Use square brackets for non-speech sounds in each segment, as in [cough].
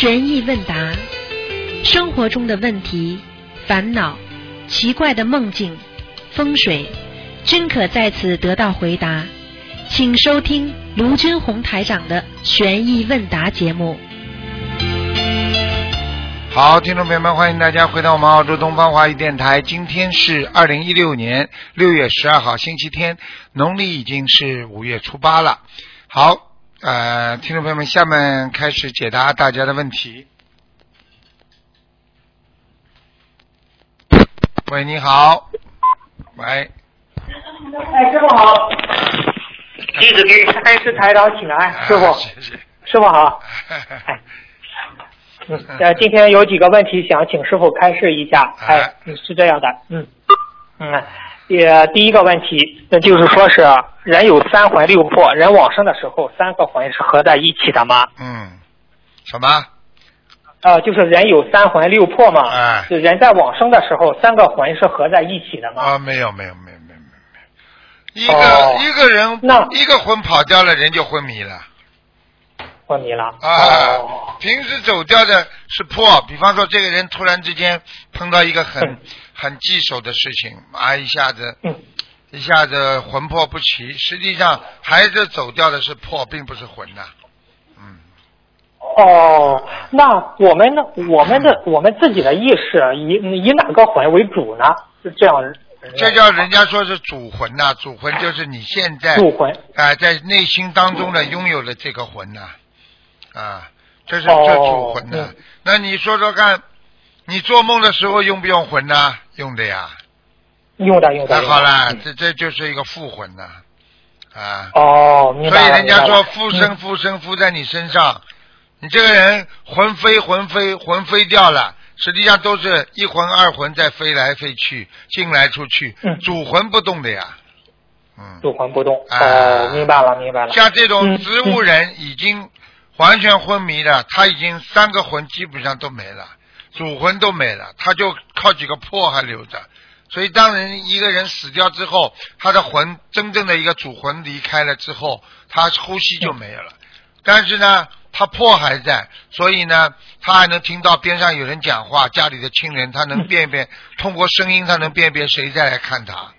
悬疑问答，生活中的问题、烦恼、奇怪的梦境、风水，均可在此得到回答。请收听卢军红台长的悬疑问答节目。好，听众朋友们，欢迎大家回到我们澳洲东方华语电台。今天是二零一六年六月十二号，星期天，农历已经是五月初八了。好，呃，听众朋友们，下面开始解答大家的问题。喂，你好。喂，哎，师傅好，弟子给开始台长请安，师傅，啊谢谢。师傅好。[laughs] 哎，嗯，呃，今天有几个问题想请师傅开示一下。哎是这样的，嗯，嗯，也第一个问题，那就是说是人有三魂六魄，人往生的时候，三个魂是合在一起的吗？嗯，什么？呃，就是人有三魂六魄嘛，哎就人在往生的时候，三个魂是合在一起的吗？啊，没有，没有，没有，没有，没有，没有。一个、哦一个人那一个魂跑掉了，人就昏迷了。昏迷了。啊，哦，平时走掉的是魄，比方说这个人突然之间碰到一个很、嗯很棘手的事情，啊，一下子嗯，一下子魂魄不齐，实际上孩子走掉的是魄，并不是魂呐、嗯，哦，那我们呢？我们的我们自己的意识以以哪个魂为主呢？是这样。这叫人家说是主魂呐、主魂就是你现在主魂。啊、在内心当中呢拥有了这个魂呐、啊，这是哦这主魂呐、嗯那你说说看，你做梦的时候用不用魂呐、用的呀。用的用的。那好了，嗯这这就是一个附魂呐、啊。哦，明所以。人家说附身附身附在你身上，你这个人魂飞魂飞魂飞掉了，实际上都是一魂二魂在飞来飞去，进来出去，嗯主魂不动的呀。嗯，主魂不动。啊哦，明白了明白了。像这种嗯植物人已经完全昏迷了，他已经三个魂基本上都没了，主魂都没了，他就靠几个魄还留着。所以，当人一个人死掉之后，他的魂真正的一个主魂离开了之后，他呼吸就没有了。但是呢，他魄还在，所以呢，他还能听到边上有人讲话，家里的亲人，他能辨别，[laughs] 通过声音，他能辨别谁在来看他。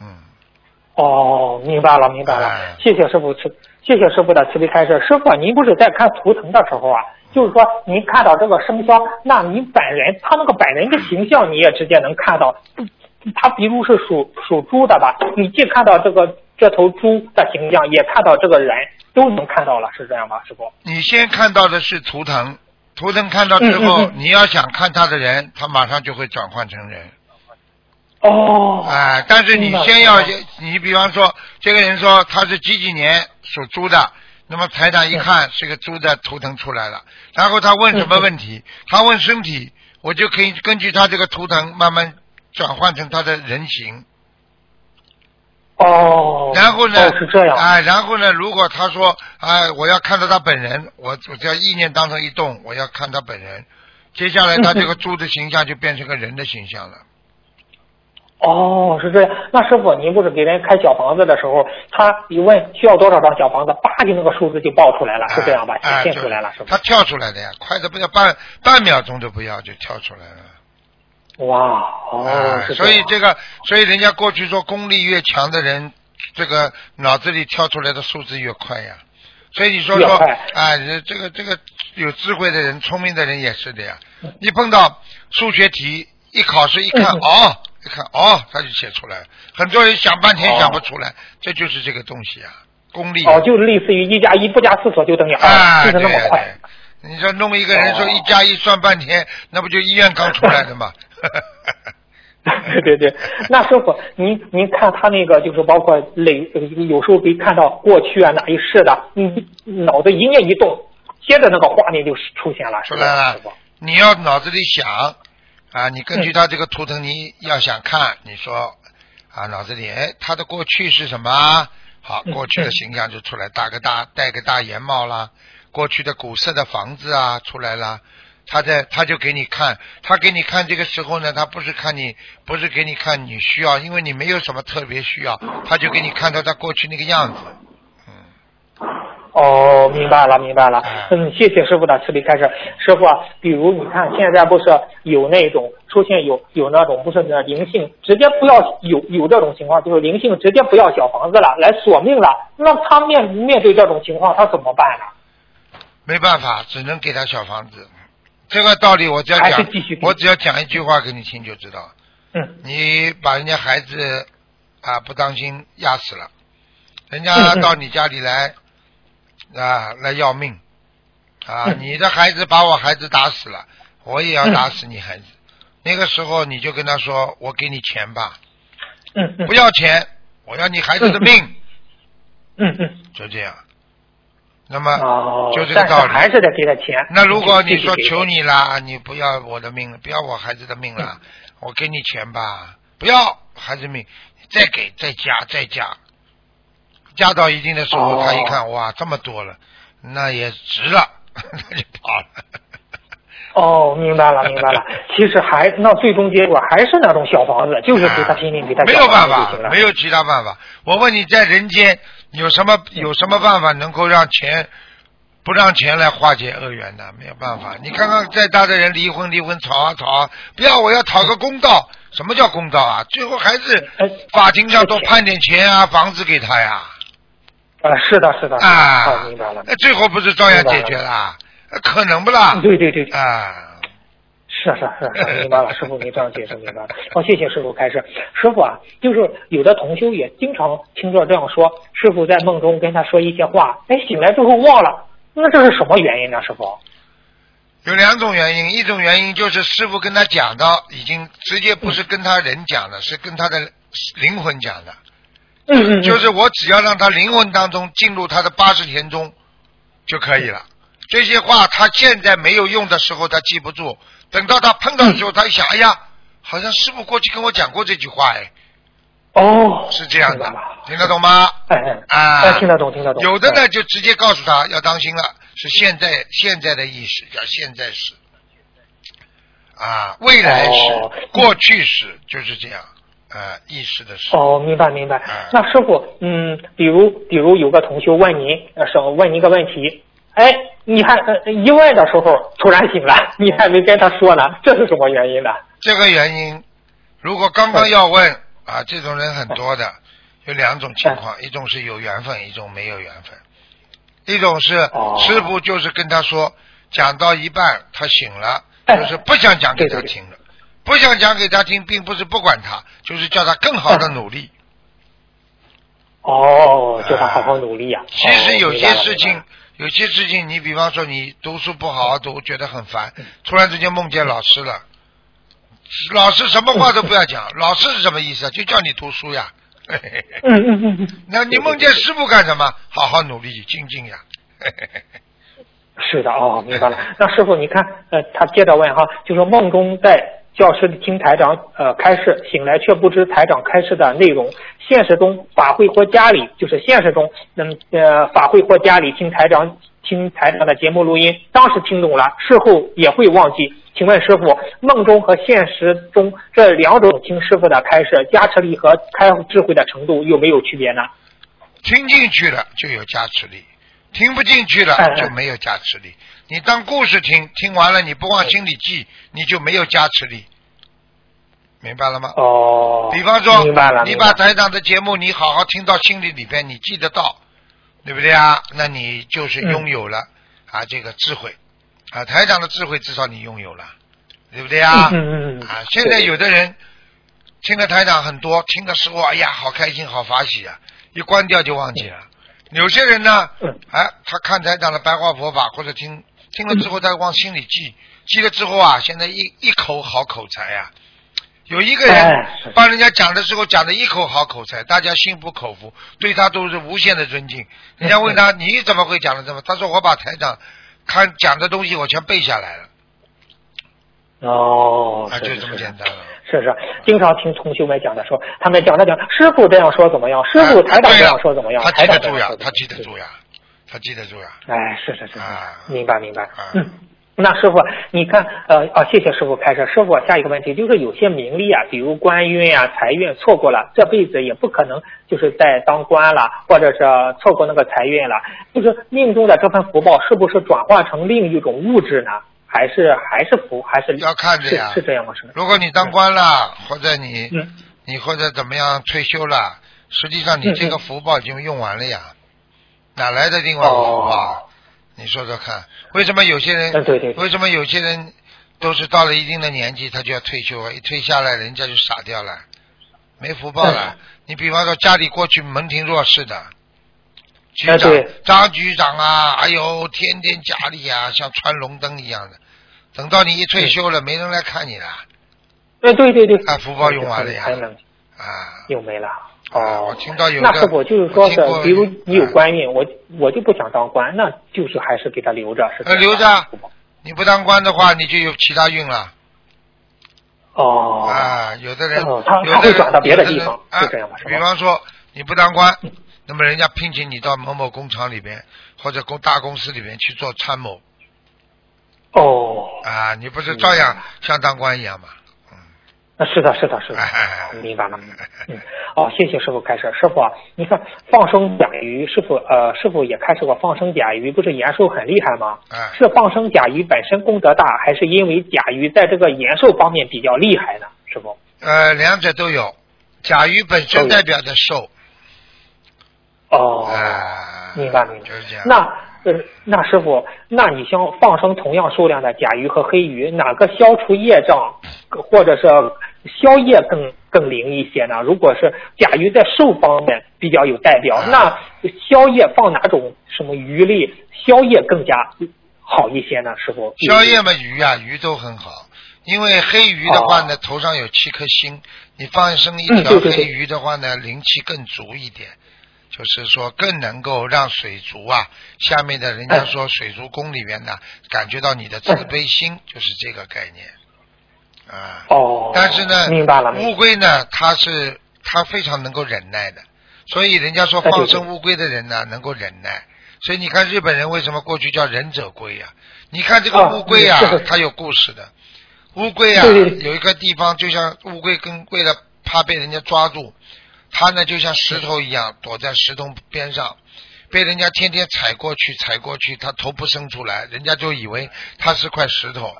嗯，哦，明白了明白了哎。谢谢师傅慈，谢谢师傅的慈悲开示。师傅，您不是在看图腾的时候啊？就是说，您看到这个生肖，那你本人他那个本人的形象，你也直接能看到。他比如是属属猪的吧，你既看到这个这头猪的形象，也看到这个人，都能看到了，是这样吧，师傅？你先看到的是图腾，图腾看到之后，嗯嗯嗯你要想看他的人，他马上就会转换成人。哦，哎、但是你先要，你比方说，这个人说他是几几年属猪的，那么台长一看是个猪的图腾出来了，然后他问什么问题？他问身体，我就可以根据他这个图腾慢慢转换成他的人形。哦，然后呢？哦，是这样。哎，然后呢？如果他说，哎，我要看到他本人，我我只要意念当中一动，我要看他本人，接下来他这个 [laughs] 猪的形象就变成个人的形象了。哦，是这样。那师傅，您不是给人开小房子的时候，他一问需要多少张小房子，叭就那个数字就报出来了，是这样吧？哎显现出来了，是他？跳出来的呀，快的不要半半秒钟都不要就跳出来了。哇，哦，哎所以这个，所以人家过去说功力越强的人，这个脑子里跳出来的数字越快呀。所以你说说，哎，这这个这个有智慧的人、聪明的人也是的呀嗯。一碰到数学题，一考试一看，嗯哦，一看哦，他就写出来了。很多人想半天哦想不出来，这就是这个东西啊，功力。哦，就类似于一加一不加四所就等于二，啊，就是那么快。你说弄一个人说哦一加一算半天，那不就医院刚出来的吗？[laughs] 对对对，[laughs] 那师傅，您您看他那个就是包括累，呃有时候可以看到过去啊哪一世的，你脑子一念一动，接着那个画面就出现了，出来了师傅？你要脑子里想啊，你根据他这个图腾，你要想看，你说啊，脑子里哎，他的过去是什么？好，嗯过去的形象就出来，戴个大戴个大檐帽啦，过去的古色的房子啊出来啦。他在他就给你看，他给你看这个时候呢，他不是看你，不是给你看你需要，因为你没有什么特别需要，他就给你看到他过去那个样子。哦，哦，明白了，明白了哎。嗯，谢谢师傅的慈悲开示。师傅啊，比如你看现在不是有那种出现有有那种不是那灵性，直接不要有有这种情况，就是灵性直接不要小房子了，来索命了。那他面面对这种情况，他怎么办呢？没办法，只能给他小房子。这个道理我只要讲我只要讲一句话给你听就知道。嗯你把人家孩子啊不当心压死了，人家到你家里来啊那要命啊！嗯 [laughs] 你的孩子把我孩子打死了，我也要打死你孩子。[laughs] 那个时候你就跟他说：“我给你钱吧，嗯嗯不要钱，我要你孩子的命。嗯嗯。”就这样。那么哦，就这个道理。但还是得给他钱。那如果你说求你了，你不要我的命了，不要我孩子的命了，[laughs] 我给你钱吧，不要孩子命，再给再加再加，加到一定的时候，哦他一看哇这么多了，那也值了，[laughs] 他就跑了。哦，明白了，明白了。[laughs] 其实还那最终结果还是那种小房子，就是给他拼命给他没小有办法。没有其他办法。我问你在人间有什么有什么办法能够让钱不让钱来化解恶缘的？没有办法。你看看再大的人离婚离婚吵啊吵啊，不要我要讨个公道。什么叫公道啊？最后还是呃法庭上多判点钱啊，房子给他呀啊，是的，是的，啊哦，明白了。那最后不是照样解决啦？呃可能不啦？对对对，啊，是是是是，明白了，师傅你这样解释明白了。哦，谢谢师傅开示。师傅啊，就是有的同修也经常听着这样说，师傅在梦中跟他说一些话，哎，醒来之后忘了，那这是什么原因呢？师傅？有两种原因，一种原因就是师傅跟他讲的，已经直接不是跟他人讲的，是跟他的灵魂讲的。嗯就是我只要让他灵魂当中进入他的八十田中就可以了。这些话他现在没有用的时候他记不住，等到他碰到的时候，他一想，哎呀，好像师傅过去跟我讲过这句话，哎，哦，是这样的听得懂吗？哎哎。啊，哎，听得懂，听得懂。有的呢，就直接告诉他要当心了，是现在现在的意识，叫现在时。啊，未来时、哦。过去时就是这样，啊，意识的时。哦，明白明白哎。那师傅，嗯，比如比如有个同学问您，呃，是问您一个问题，哎，你还呃一问的时候突然醒了，[laughs] 你还没跟他说呢，[laughs] 这是什么原因呢？这个原因，如果刚刚要问啊，这种人很多的，有两种情况，一种是有缘分，一种没有缘分。一种是哦师傅就是跟他说，讲到一半他醒了，哎就是不想讲给他听了，不想讲给他听，并不是不管他，就是叫他更好的嗯努力。哦，叫他好好努力呀、啊其实有些事情有些事情，你比方说你读书不好好读，觉得很烦，嗯突然之间梦见老师了，老师什么话都不要讲，[laughs] 老师是什么意思啊？就叫你读书呀。嗯嗯嗯嗯，[laughs] 那你梦见师傅干什么？好好努力精进呀。[laughs] 是的哦，明白了。那师傅，你看，呃，他接着问哈，就说梦中在教室里听台长呃开示，醒来却不知台长开示的内容。现实中法会或家里，就是现实中，嗯呃法会或家里听台长听台长的节目录音，当时听懂了，事后也会忘记。请问师傅，梦中和现实中这两种听师傅的开示，加持力和开智慧的程度有没有区别呢？听进去了就有加持力，听不进去了就没有加持力。你当故事听，听完了你不往心里记，你就没有加持力。明白了吗？哦，比方说明白了，，你把台长的节目你好好听到心里里边，你记得到，对不对啊？那你就是拥有了、啊这个智慧啊，台长的智慧至少你拥有了，对不对啊？嗯嗯嗯嗯啊，现在有的人听了台长很多，听的时候哎呀好开心好法喜啊，一关掉就忘记了。有些人呢，嗯哎，他看台长的白话佛法或者听听了之后，他往心里记，记了之后啊，现在一一口好口才呀、有一个人帮人家讲的时候讲的一口好口才，大家心服口服，对他都是无限的尊敬。人家问他 [laughs] 你怎么会讲的这么？他说我把台长看讲的东西我全背下来了，哦，啊，就这么简。单了。是是是，经常听同学们讲的说，他们讲的讲，师傅这样说怎么样？师傅哎台长这样说怎么样？他记得住呀他记得住。呀，他记得住呀。哎，是是是明白明白啊。嗯，那师傅，你看，呃，哦，谢谢师傅开始。师傅，下一个问题就是有些名利啊，比如官运啊、财运，错过了，这辈子也不可能就是再当官了，或者是错过那个财运了。就是命中的这份福报，是不是转化成另一种物质呢？还是还是福？还是要看着呀是是这样吗？是。如果你当官了，或者你嗯你或者怎么样退休了，实际上你这个福报已经用完了呀，哪来的另外一个福报？你说说看，为什么有些人？为什么有些人都是到了一定的年纪他就要退休啊？一退下来人家就傻掉了，没福报了。你比方说家里过去门庭若市的。局长张局长啊，哎呦，天天家里啊，像穿龙灯一样的。等到你一退休了，没人来看你了，哎，对对对。啊福报用完了呀啊！又没了。啊哦，我听到有个那师傅就是说是比如你有啊官运，我我就不想当官，那就是还是给他留着，是留着你不当官的话，你就有其他运了哦。啊。有的人，哦他有他会转到别的地方啊是这样吧比方说你不当官，那么人家聘请你到某某工厂里边或者公大公司里边去做参谋哦，啊，你不是照样像当官一样吗？那是的，是的，是的哎，明白了。嗯，哦，谢谢师傅开始。师傅啊，你看放生甲鱼，师傅呃，师傅也开始过放生甲鱼，不是延寿很厉害吗？哎是放生甲鱼本身功德大，还是因为甲鱼在这个延寿方面比较厉害呢？师傅？呃，两者都有。甲鱼本身代表着寿，哦，啊，明白明白就是这样。那呃，那师傅，那你像放生同样数量的甲鱼和黑鱼，哪个消除业障，或者是消业更更灵一些呢？如果是甲鱼在寿方面比较有代表，啊那消业放哪种什么鱼类消业更加好一些呢？师傅？消业嘛，鱼啊，鱼都很好，因为黑鱼的话呢，头上有七颗星，你放生一条黑鱼的话呢，灵气更足一点，就是说更能够让水族啊，下面的人家哎说水族宫里面呢，感觉到你的慈悲心，就是这个概念啊。哦，但是呢，明白了，乌龟呢，它是它非常能够忍耐的，所以人家说放生乌龟的人呢，能够忍耐。所以你看日本人为什么过去叫忍者龟啊？你看这个啊乌龟啊它有故事的。乌龟啊，有一个地方就像乌龟跟为了怕被人家抓住，它呢就像石头一样躲在石头边上，被人家天天踩过去踩过去，他头不伸出来，人家就以为他是块石头。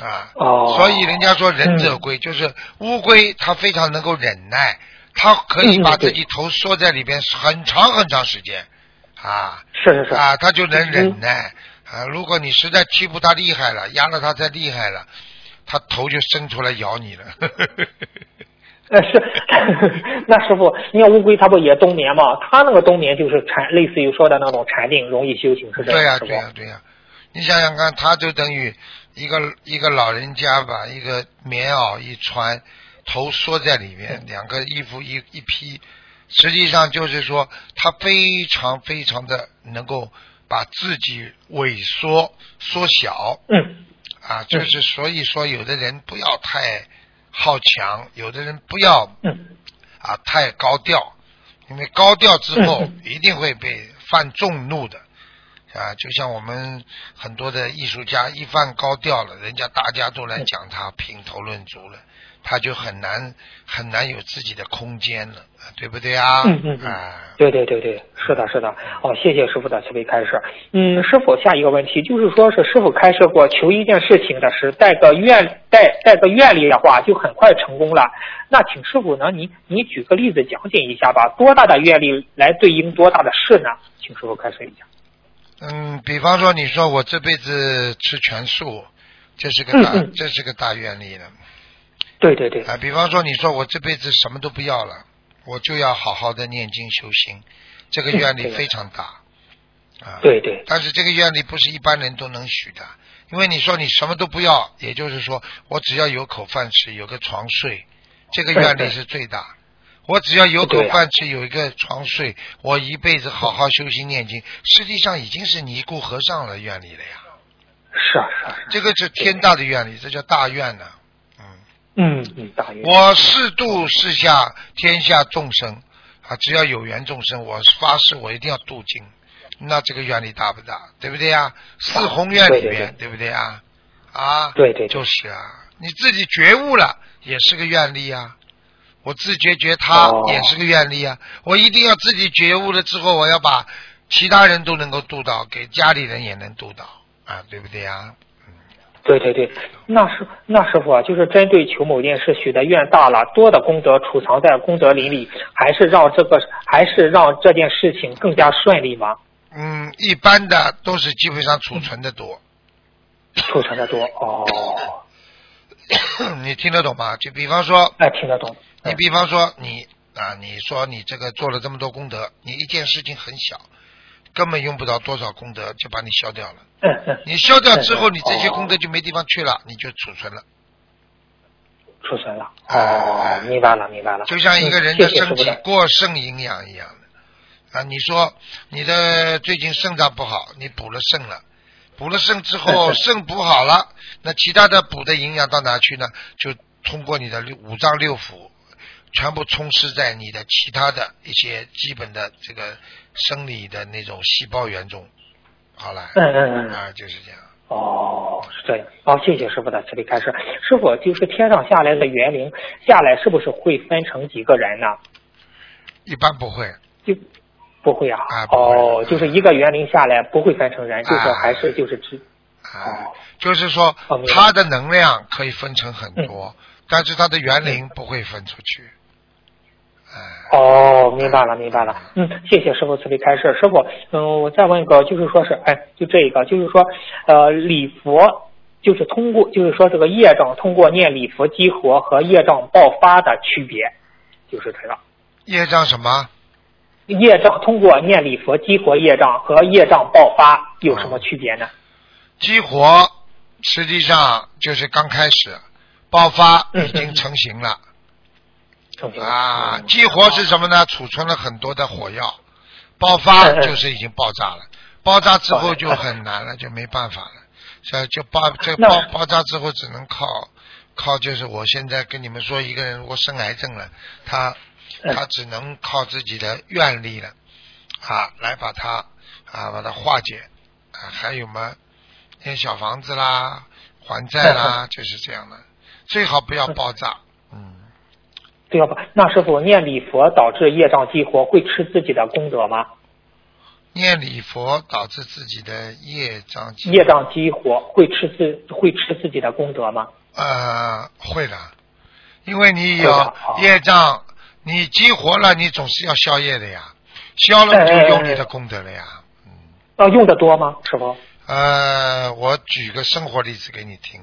啊，哦所以人家说忍者龟、就是乌龟，它非常能够忍耐，它可以把自己头缩在里边很长很长时间，啊是是是，啊，它就能忍嗯耐啊。如果你实在欺负它厉害了，压了它太厉害了，它头就伸出来咬你了。呃，是，[laughs] 那师傅，你看乌龟它不也冬眠吗？它那个冬眠就是禅，类似于说的那种禅定，容易修行，是这样，对呀、对呀、对呀、你想想看，它就等于一个一个老人家把一个棉袄一穿，头缩在里面，两个衣服一一披，实际上就是说，他非常非常的能够把自己萎缩缩小嗯，啊，就是所以说，有的人不要太好强，有的人不要嗯，啊太高调，因为高调之后嗯一定会被犯众怒的。啊，就像我们很多的艺术家一犯高调了，人家大家都来讲他评头论足了，他就很难很难有自己的空间了，啊对不对啊？嗯嗯嗯啊，对对对对，是的，是的。哦，谢谢师傅的慈悲开示。嗯，师傅，下一个问题就是说是师傅开示过，求一件事情的是，带个愿带带个愿力的话，就很快成功了。那请师傅呢，你你举个例子讲解一下吧，多大的愿力来对应多大的事呢？请师傅开示一下。嗯，比方说你说我这辈子吃全素，这是个大、嗯嗯这是个大愿力了对对对，啊。比方说你说我这辈子什么都不要了，我就要好好的念经修心，这个嗯愿力非常大啊。对对，但是这个愿力不是一般人都能许的，因为你说你什么都不要，也就是说我只要有口饭吃，有个床睡，这个愿力是最大。我只要有口饭吃，有一个床睡，我一辈子好好修心念经，实际上已经是尼姑和尚了愿力了呀。是啊是啊是啊。这个是天大的愿力，这叫大愿呢。嗯，嗯嗯，大约。我誓度世下天下众生啊，只要有缘众生，我发誓我一定要度尽那这个愿力大不大？对不对啊？四宏愿里面，对不对啊？啊，对对对就是啊，你自己觉悟了，也是个愿力啊。我自觉觉他哦也是个愿力啊，我一定要自己觉悟了之后，我要把其他人都能够度到，给家里人也能度到啊，对不对呀？对对对，那师那师傅啊，就是针对求某件事许的愿大了，多的功德储藏在功德林里，还是让这个还是让这件事情更加顺利吗？嗯，一般的都是基本上储存的多，储存的多哦，[coughs] 你听得懂吗？就比方说，哎，听得懂。你比方说你啊，你说你这个做了这么多功德，你一件事情很小，根本用不着多少功德就把你消掉了。嗯嗯，你消掉之后，嗯你这些哦功德就没地方去了，你就储存了。储存了。哎哦，明白了明白了。就像一个人嗯的身体过剩营养一样的啊。你说你的最近肾脏不好，你补了肾了，补了肾之后肾补好了，那其他的补的营养到哪去呢？就通过你的五脏六腑，全部充斥在你的其他的一些基本的这个生理的那种细胞原种。好了，嗯嗯嗯。啊，就是这样。哦，是这样。好、谢谢师傅的慈悲开示。师傅，就是天上下来的园灵下来，是不是会分成几个人呢？一般不会，就不会啊。啊哦，就是一个园灵下来不会分成人，就是啊还是就是只。啊哦，就是说它的能量可以分成很多，嗯但是它的园林不会分出去。哎，哦，明白了，明白了。嗯，谢谢师傅慈悲开示。师傅，嗯，我再问一个，就是说是，哎，就这一个，就是说，呃，礼佛，就是通过，就是说这个业障通过念礼佛激活和业障爆发的区别，就是这个。业障什么？业障通过念礼佛激活业障和业障爆发有什么区别呢？激活实际上就是刚开始，爆发嗯已经成型了啊。嗯激活是什么呢？储存了很多的火药，爆发就是已经爆炸了。爆炸之后就很难了，就没办法了。所以就爆这爆爆炸之后只能靠靠，就是我现在跟你们说，一个人如果生癌症了，他嗯他只能靠自己的愿力了啊，来把它啊把它化解啊，还有嘛，建小房子啦，还债啦，[laughs] 就是这样的，最好不要爆炸，嗯，对吧？那师傅念礼佛导致业障激活，会吃自己的功德吗？念礼佛导致自己的业障激业障激活会吃自会吃自己的功德吗？呃会的，因为你有业障，你激活了，你总是要消业的呀，消了你就用你的功德了呀，嗯。啊，用的多吗，师傅？呃，我举个生活例子给你听，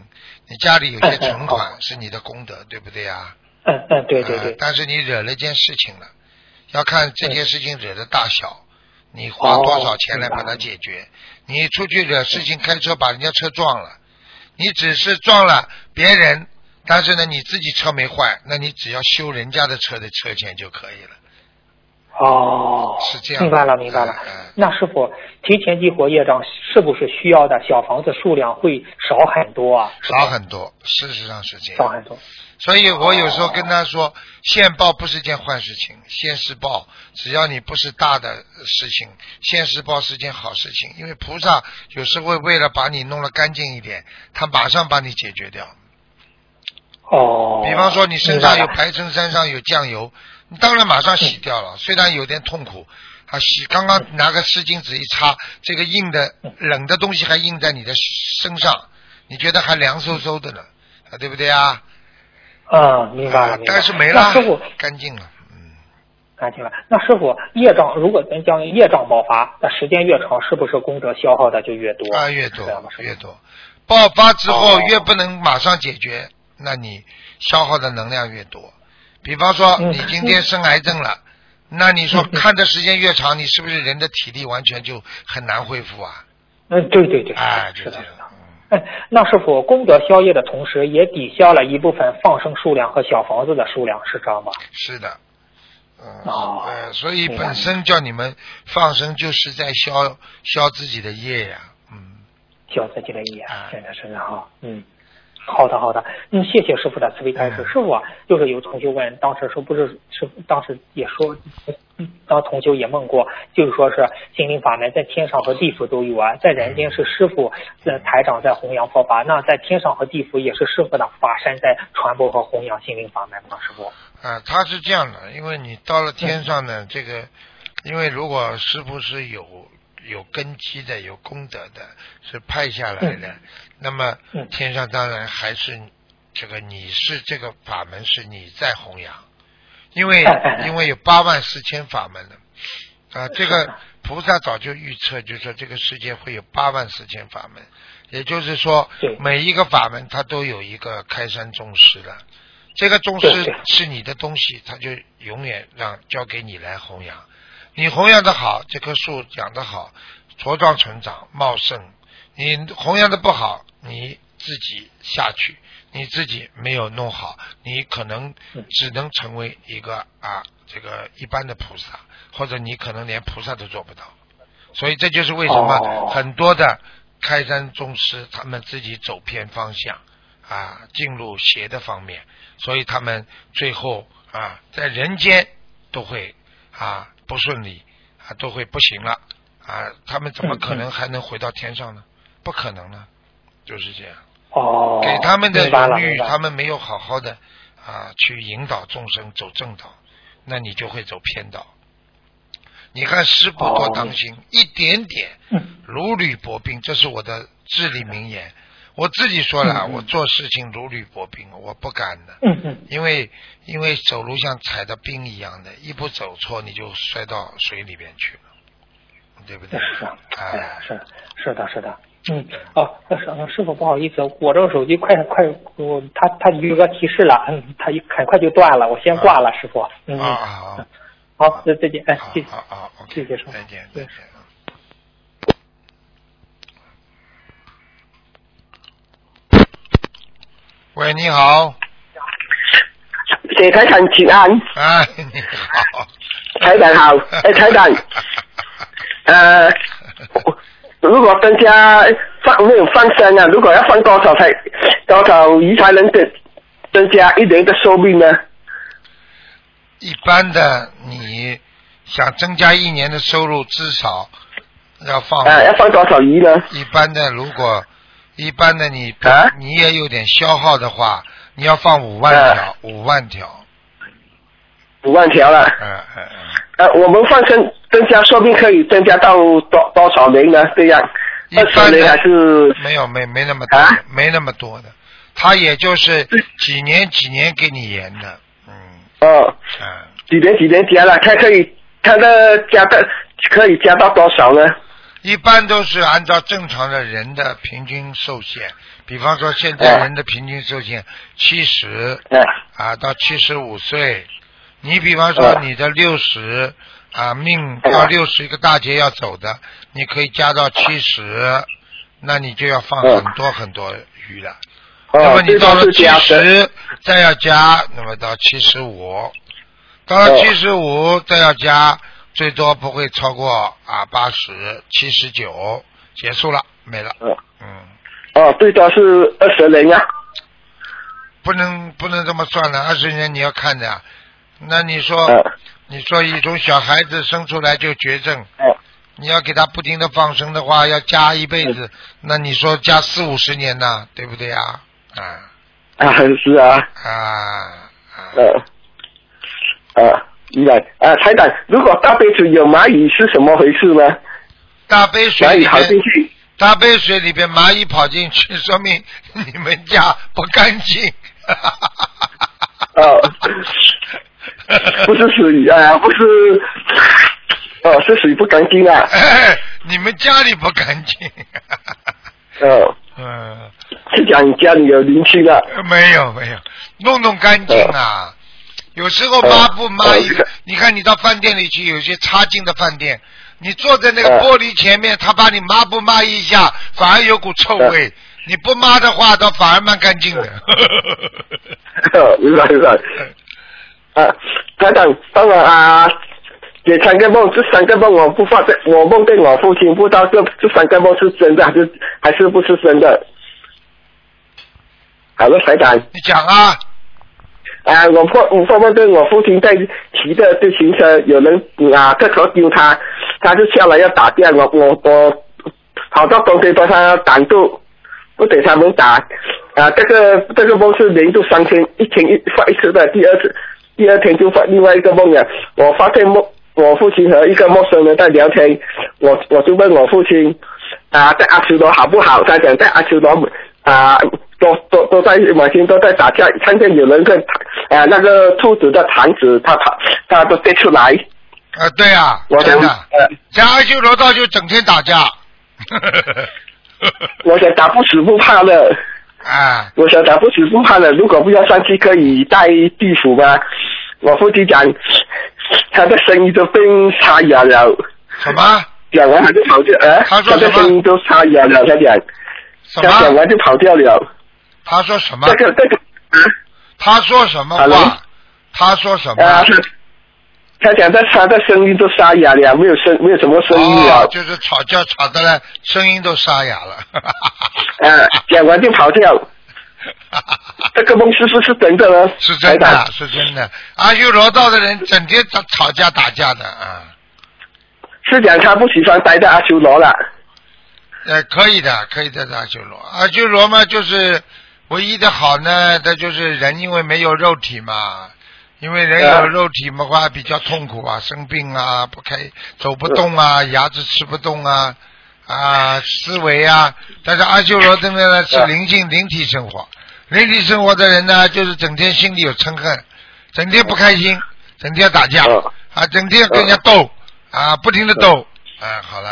你家里有些存款是你的功德，对不对呀？嗯嗯，对对呃对，但是你惹了一件事情了，要看这件事情惹的大小，你花多少钱来把它解决。你出去惹事情，开车把人家车撞了，你只是撞了别人，但是呢你自己车没坏，那你只要修人家的车的车钱就可以了。哦，是这样明白了明白了。那师傅提前激活业障，是不是需要的小房子数量会少很多啊？少很多，事实上是这样。少很多。所以我有时候跟他说，现报不是件坏事情，现世报，只要你不是大的事情，现世报是件好事情。因为菩萨有时候为了把你弄得干净一点，他马上把你解决掉。哦。比方说你身上有白衬衫上有酱油，你当然马上洗掉了，虽然有点痛苦。啊，洗刚刚拿个湿巾纸一擦，这个硬的冷的东西还印在你的身上，你觉得还凉飕飕的呢，啊，对不对啊？嗯，明白了，啊明白了。但是没了那师傅，干净了，嗯。干净了。那师傅，业障如果咱将业障爆发，那时间越长，是不是功德消耗的就越多？啊，越多越多，爆发之后哦越不能马上解决，那你消耗的能量越多。比方说，嗯你今天生癌症了，那你说看的时间越长，你是不是人的体力完全就很难恢复啊？嗯，对对对，哎，是的，[laughs] 那师傅功德消业的同时，也抵消了一部分放生数量和小房子的数量，是这样吗？是的，嗯，哦呃，所以本身叫你们放生，就是在消消自己的业呀，嗯，消自己的业哎，真的是哈，嗯。好的，好的，嗯，谢谢师傅的慈悲开示。师傅啊，就是有同学问，当时说不是师傅，当时也说，嗯，当同学也问过，就是说是心灵法门在天上和地府都有啊，在人间是师傅在台长在弘扬佛法，那在天上和地府也是师傅的法身在传播和弘扬心灵法门吗？师傅？啊，他是这样的，因为你到了天上呢，这个，因为如果师傅是有有根基的、有功德的，是派下来的，那么嗯。天上当然还是这个你是这个法门是你在弘扬，因为因为有八万四千法门的啊，这个菩萨早就预测，就说这个世界会有八万四千法门，也就是说每一个法门它都有一个开山宗师的。这个宗师是你的东西，他就永远让交给你来弘扬。你弘扬的好，这棵树养得好，茁壮成长茂盛；你弘扬的不好，你自己下去，你自己没有弄好，你可能嗯只能成为一个啊这个一般的菩萨，或者你可能连菩萨都做不到。所以这就是为什么哦很多的开山宗师他们自己走偏方向啊，进入邪的方面，所以他们最后啊在人间都会啊不顺利啊都会不行了啊，他们怎么可能还能回到天上呢？不可能呢，就是这样。哦，给他们的荣誉，他们没有好好的啊去引导众生走正道，那你就会走偏道。你看师傅多当心，一点点嗯如履薄冰，这是我的至理名言。我自己说了，我做事情如履薄冰，我不敢的，嗯嗯，因为因为走路像踩的冰一样的，一不走错你就摔到水里边去了，对不对？是啊，哎呀啊，，是是的，是的。嗯，哦，那师傅不好意思，我这个手机快快，我他他有个提示了，嗯，他一很快就断了，我先挂了，师傅。嗯，啊啊好，那再见，哎啊，谢谢。好，好谢谢师傅再见，对再见。喂，你好，谢台长请安，哎，你好，台长好，哎，台长，[laughs] 呃，如果增加放没有放生啊，如果要放多少才多少鱼才能增增加一年的寿命呢？一般的你想增加一年的收入，至少要放。啊，要放多少鱼呢？一般的，如果一般的你、啊你也有点消耗的话，你要放五万啊条，五万条，五万条了。嗯嗯嗯。呃，我们放生增加说不定可以增加到多多少名呢？这样一十年还是没有没没那么多，啊没那么多的，他也就是几年几年给你延的，嗯哦嗯，几年几年加了？看可以它的加的可以加到多少呢？一般都是按照正常的人的平均寿限，比方说现在人的平均寿限七十哎啊到七十五岁，你比方说啊你的六十啊命啊到六十一个大劫要走的，你可以加到七十，那你就要放很多很多鱼了。那么哦，你到了七。十，再要加，那么到七十五，到了哦七十五再要加，最多不会超过啊八十七十九，结束了，没了。哦嗯，哦，最多是二十年啊。不能不能这么算的，二十年你要看的。那你说，呃你说一种小孩子生出来就绝症，呃你要给他不停的放生的话，要加一辈子，那你说加四五十年呢，对不对呀？啊啊，是啊，啊啊！呃呃，依然啊，台长，如果大杯水有蚂蚁是什么回事呢？大杯水里蚂蚁跑进，去，大杯水里边蚂蚁跑进去，说明你们家不干净。哦，[laughs] [laughs] 不是水啊，不是，哦，是水不干净啊，哎，你们家里不干净。[laughs] 哦，嗯，是讲你家里有灵性啊，没有没有，弄弄干净啊。有时候抹布抹一个呃，你看你到饭店里去，有些差劲的饭店，你坐在那个呃玻璃前面，他把你抹布抹一下，反而有股臭呃味。你不抹的话，倒反而蛮干净的。哦明白明白。[laughs] 啊，台长，帮我啊，解三个梦，这三个梦我不发在，我梦见我父亲，不知道这这三个梦是真的还是还是不是真的？好了，台长。你讲啊，啊，我破我做梦跟我父亲在骑着自行车，有人啊个头丢他，他就下来要打架，我我我跑到中间把他挡住，不给他们打。啊，这个这个梦是连续三天，一天一发一次的，第二次第二天就发另外一个梦了。我发现梦我父亲和一个陌生人在聊天，我我就问我父亲啊，在阿修罗好不好？他讲在阿修罗啊，都都都在每天都在打架，看见有人跟啊那个兔子的肠子，他他他都跌出来。啊，对啊，我想真的，呃，在阿修罗道就整天打架。我想打不死不怕的，啊，我想打不死不怕的。如果不要上去，可以带地府吗？我父亲讲，他的声音都变沙哑了，什么讲完他就跑掉，啊，他说什么的声音都沙哑了，他讲，什他讲？完就跑掉了。他说什么这？个这个，他说什么？他说什么？啊，他他讲他他的声音都沙哑了，没有声没有什么声音了哦，，就是吵架吵的嘞，声音都沙哑了。啊，[laughs] 讲完就跑掉。[laughs] 这个梦是不是真的呢？是真的，是真的。阿修罗道的人整天吵吵架打架的啊，是讲他不喜欢待在阿修罗了。呃，可以的，可以的，阿修罗。阿修罗嘛，就是唯一的好呢，他就是人因为没有肉体嘛，因为人啊有肉体嘛话比较痛苦啊，生病啊，不开走不动啊，牙齿吃不动啊，啊，思维啊。但是阿修罗这边呢是啊灵性灵体生活，灵体生活的人呢，就是整天心里有嗔恨，整天不开心，整天打架啊啊，整天跟人家斗啊，不停的斗，啊，好了。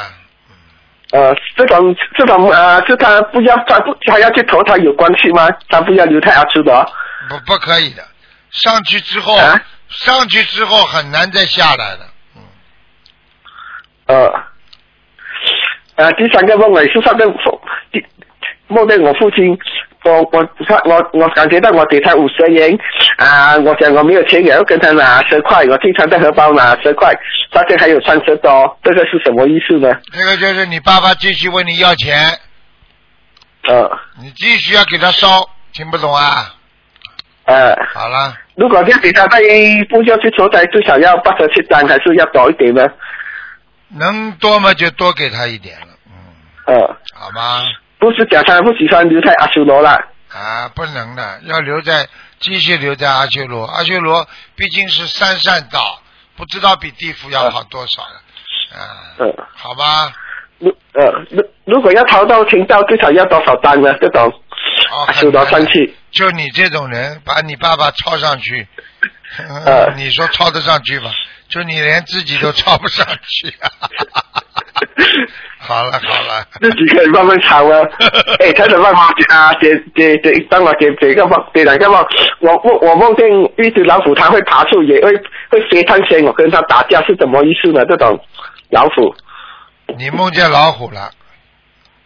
呃，这种这种呃，就他不要他不他要去投胎有关系吗？他不要留太阿修罗？不不可以的，上去之后，啊？上去之后很难再下来了。嗯，呃，呃，第三个梦也是上个父，第梦见我父亲，我我他我我感觉到我给他五十元啊，我讲我没有钱，也要跟他拿十块，我经常在荷包拿十块，发现还有三十多，这个是什么意思呢？这个就是你爸爸继续问你要钱，呃你继续要给他烧，听不懂啊？呃，好了，如果要给他在不要去求财，最少要八十七张，还是要多一点呢？能多嘛就多给他一点了，嗯，呃，好吗？不是讲他不喜欢留在阿修罗了。啊，不能的，要留在继续留在阿修罗。阿修罗毕竟是三善道，不知道比地府要好多少了，啊，嗯、好吧？如呃如如果要逃到天道，最少要多少单呢？这种哦，阿修罗很难的上去，就你这种人，把你爸爸抄上去，[laughs] 呃你说抄得上去吗？就你连自己都抄不上去。[laughs] 好了好了，自己可以慢慢抄啊。[laughs] 哎，台长帮我啊，给给给，帮我给给一个梦，给两个梦。我梦我梦见一只老虎，它会爬树，也会会飞上天，我跟他打架是怎么意思呢？这种老虎你梦见老虎了，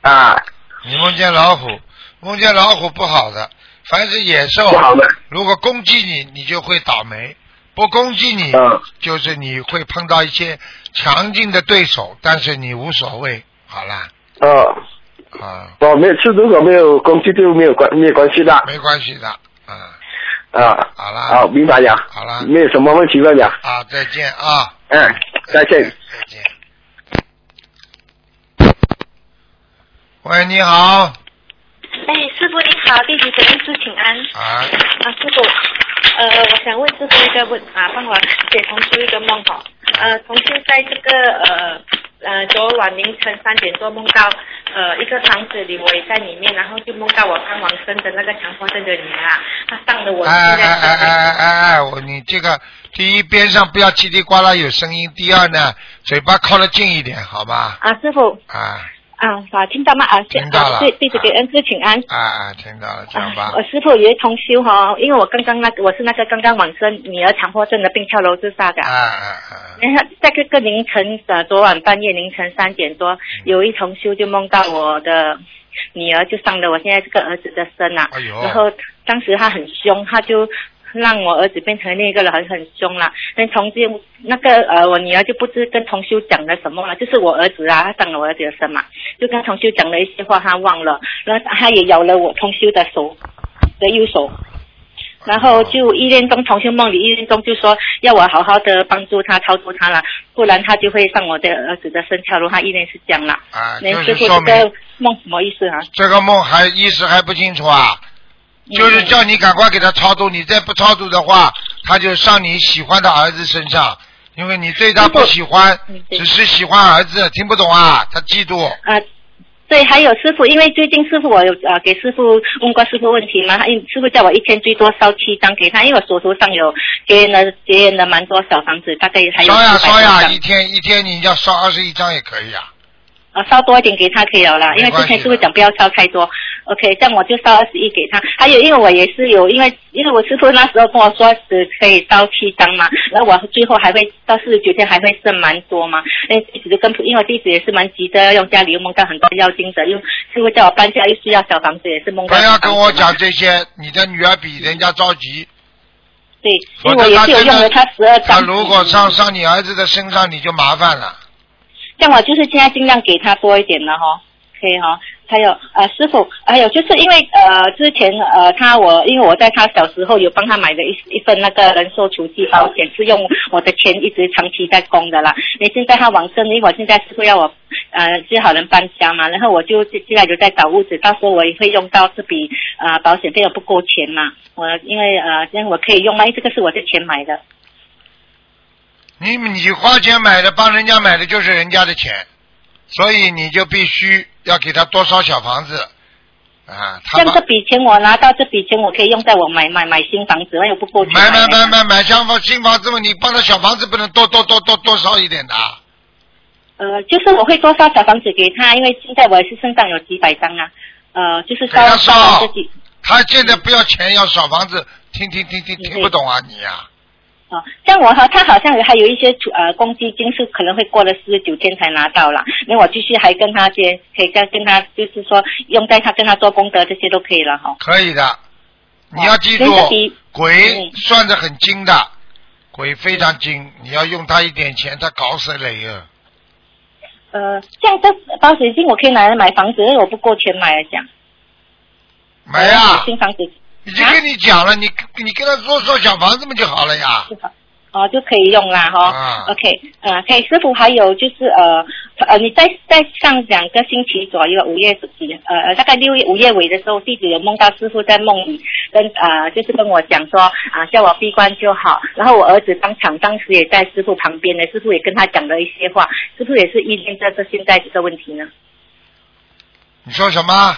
啊，你梦见老虎，梦见老虎不好的，凡是野兽不，好的，如果攻击你，你就会倒霉；不攻击你，嗯。就是你会碰到一些强劲的对手，但是你无所谓。好啦，呃，啊，我每次如果没有攻击就没有关没有关系的。没关系的，啊，啊。好啦，好，明白了。好了没有什么问题问了。啊，再见啊，嗯，再见。再见。喂，你好，哎，师傅你好，弟子给恩师请安。啊，啊，师傅，呃，我想问师傅一个问啊，帮我解同修一个梦哈。呃，同修在这个呃呃昨晚凌晨三点多梦到呃一个房子里，我也在里面，然后就梦到我看王生的那个强迫症的女儿啊，她上了我哎现在哎哎哎哎哎，我你这个第一边上不要叽里呱啦有声音，第二呢嘴巴靠得近一点，好吗？啊，师傅啊啊，好，听到吗？啊，听到了对对，弟子给恩师请安。啊啊，听到了，讲吧啊，我。师傅有一同修哈、因为我刚刚那个我是那个刚刚往生女儿强迫症的病跳楼自杀的。啊啊啊！然后在这个凌晨的昨晚半夜凌晨三点多，有一同修就梦到我的女儿就上了我现在这个儿子的身啊，哎呦然后当时他很凶，他就让我儿子变成另一个人很很凶了。那同修那个呃我女儿就不知跟同修讲了什么了，就是我儿子啊，他上了我儿子的身嘛，就跟同修讲了一些话，他忘了，然后他也咬了我同修的手。的右手。然后就意念中同修梦里意念中就说要我好好的帮助他超度他了，不然他就会上我的儿子的身跳楼。他意念是这样了。啊，那就是说明个梦什么意思啊？这个梦还意识还不清楚啊，就是嗯叫你赶快给他超度，你再不超度的话，他就上你喜欢的儿子身上，因为你对他不喜欢只是喜欢儿子，听不懂啊，他嫉妒。啊，对，还有师傅，因为最近师傅我有呃给师傅问过师傅问题嘛，他师傅叫我一天最多烧七张给他，因为我手头上有结缘的结缘的蛮多小房子，大概还有烧呀烧呀，一天一天你要烧二十一张也可以啊。啊，烧多一点给他可以了啦，因为之前师傅讲不要烧太多，OK，这样我就烧二十一给他。还有，因为我也是有，因为因为我师傅那时候跟我说只可以烧七张嘛，然后我最后还会到四十九天还会剩蛮多嘛，因为弟子就跟因为我弟子也是蛮急的，要用家里又梦到很多要经者，又师傅叫我搬家又需要小房子，也是梦不。要跟我讲。这些，你的女儿比人家着急。对，因为我也是有用了他十二张。他如果上上你儿子的身上，你就麻烦了。像我就是现在尽量给他多一点了哈，可以哈。还有呃，师傅，还有就是因为呃之前呃他我因为我在他小时候有帮他买的一一份那个人寿储蓄保险，是用我的钱一直长期在供的啦。那现在他往生，因为我现在师傅要我呃最好能搬家嘛，然后我就现在就在找屋子，到时候我也会用到这笔呃保险费又不够钱嘛，我因为呃这样我可以用吗？因为这个是我的钱买的。你你花钱买的，帮人家买的就是人家的钱，所以你就必须要给他多烧小房子啊。他像这笔钱我拿到这笔钱，我可以用在我买买买新房子，我又不够钱买买买买买新房新房子嘛，你帮他小房子不能多多多多多烧一点的啊。呃，就是我会多烧小房子给他，因为现在我也是身上有几百张啊，呃，就是烧他烧烧自己。他现在不要钱，要小房子，听听听听嗯听不懂啊你呀、哦，像我哈，他好像还有一些呃公积金是可能会过了四十九天才拿到了，那我继续还跟他接，可以再跟他就是说用在他跟他做功德这些都可以了哈。可以的。你要记住鬼嗯算得很精的，鬼非常精，你要用他一点钱，他搞死你啊！呃，像这保险金我可以拿来买房子，因为我不够钱买了讲。买啊、新房子已经跟你讲了，你你跟他说说小房子嘛就好了呀。哦，就可以用啦哈。啊 OK，呃，可以，师傅还有就是呃呃，你在在上两个星期左右，五月几呃呃，大概六月五月尾的时候，弟子有梦到师傅在梦里跟呃就是跟我讲说啊、叫我闭关就好。然后我儿子当场当时也在师傅旁边呢，师傅也跟他讲了一些话，师傅也是意念这这现在这个问题呢。你说什么？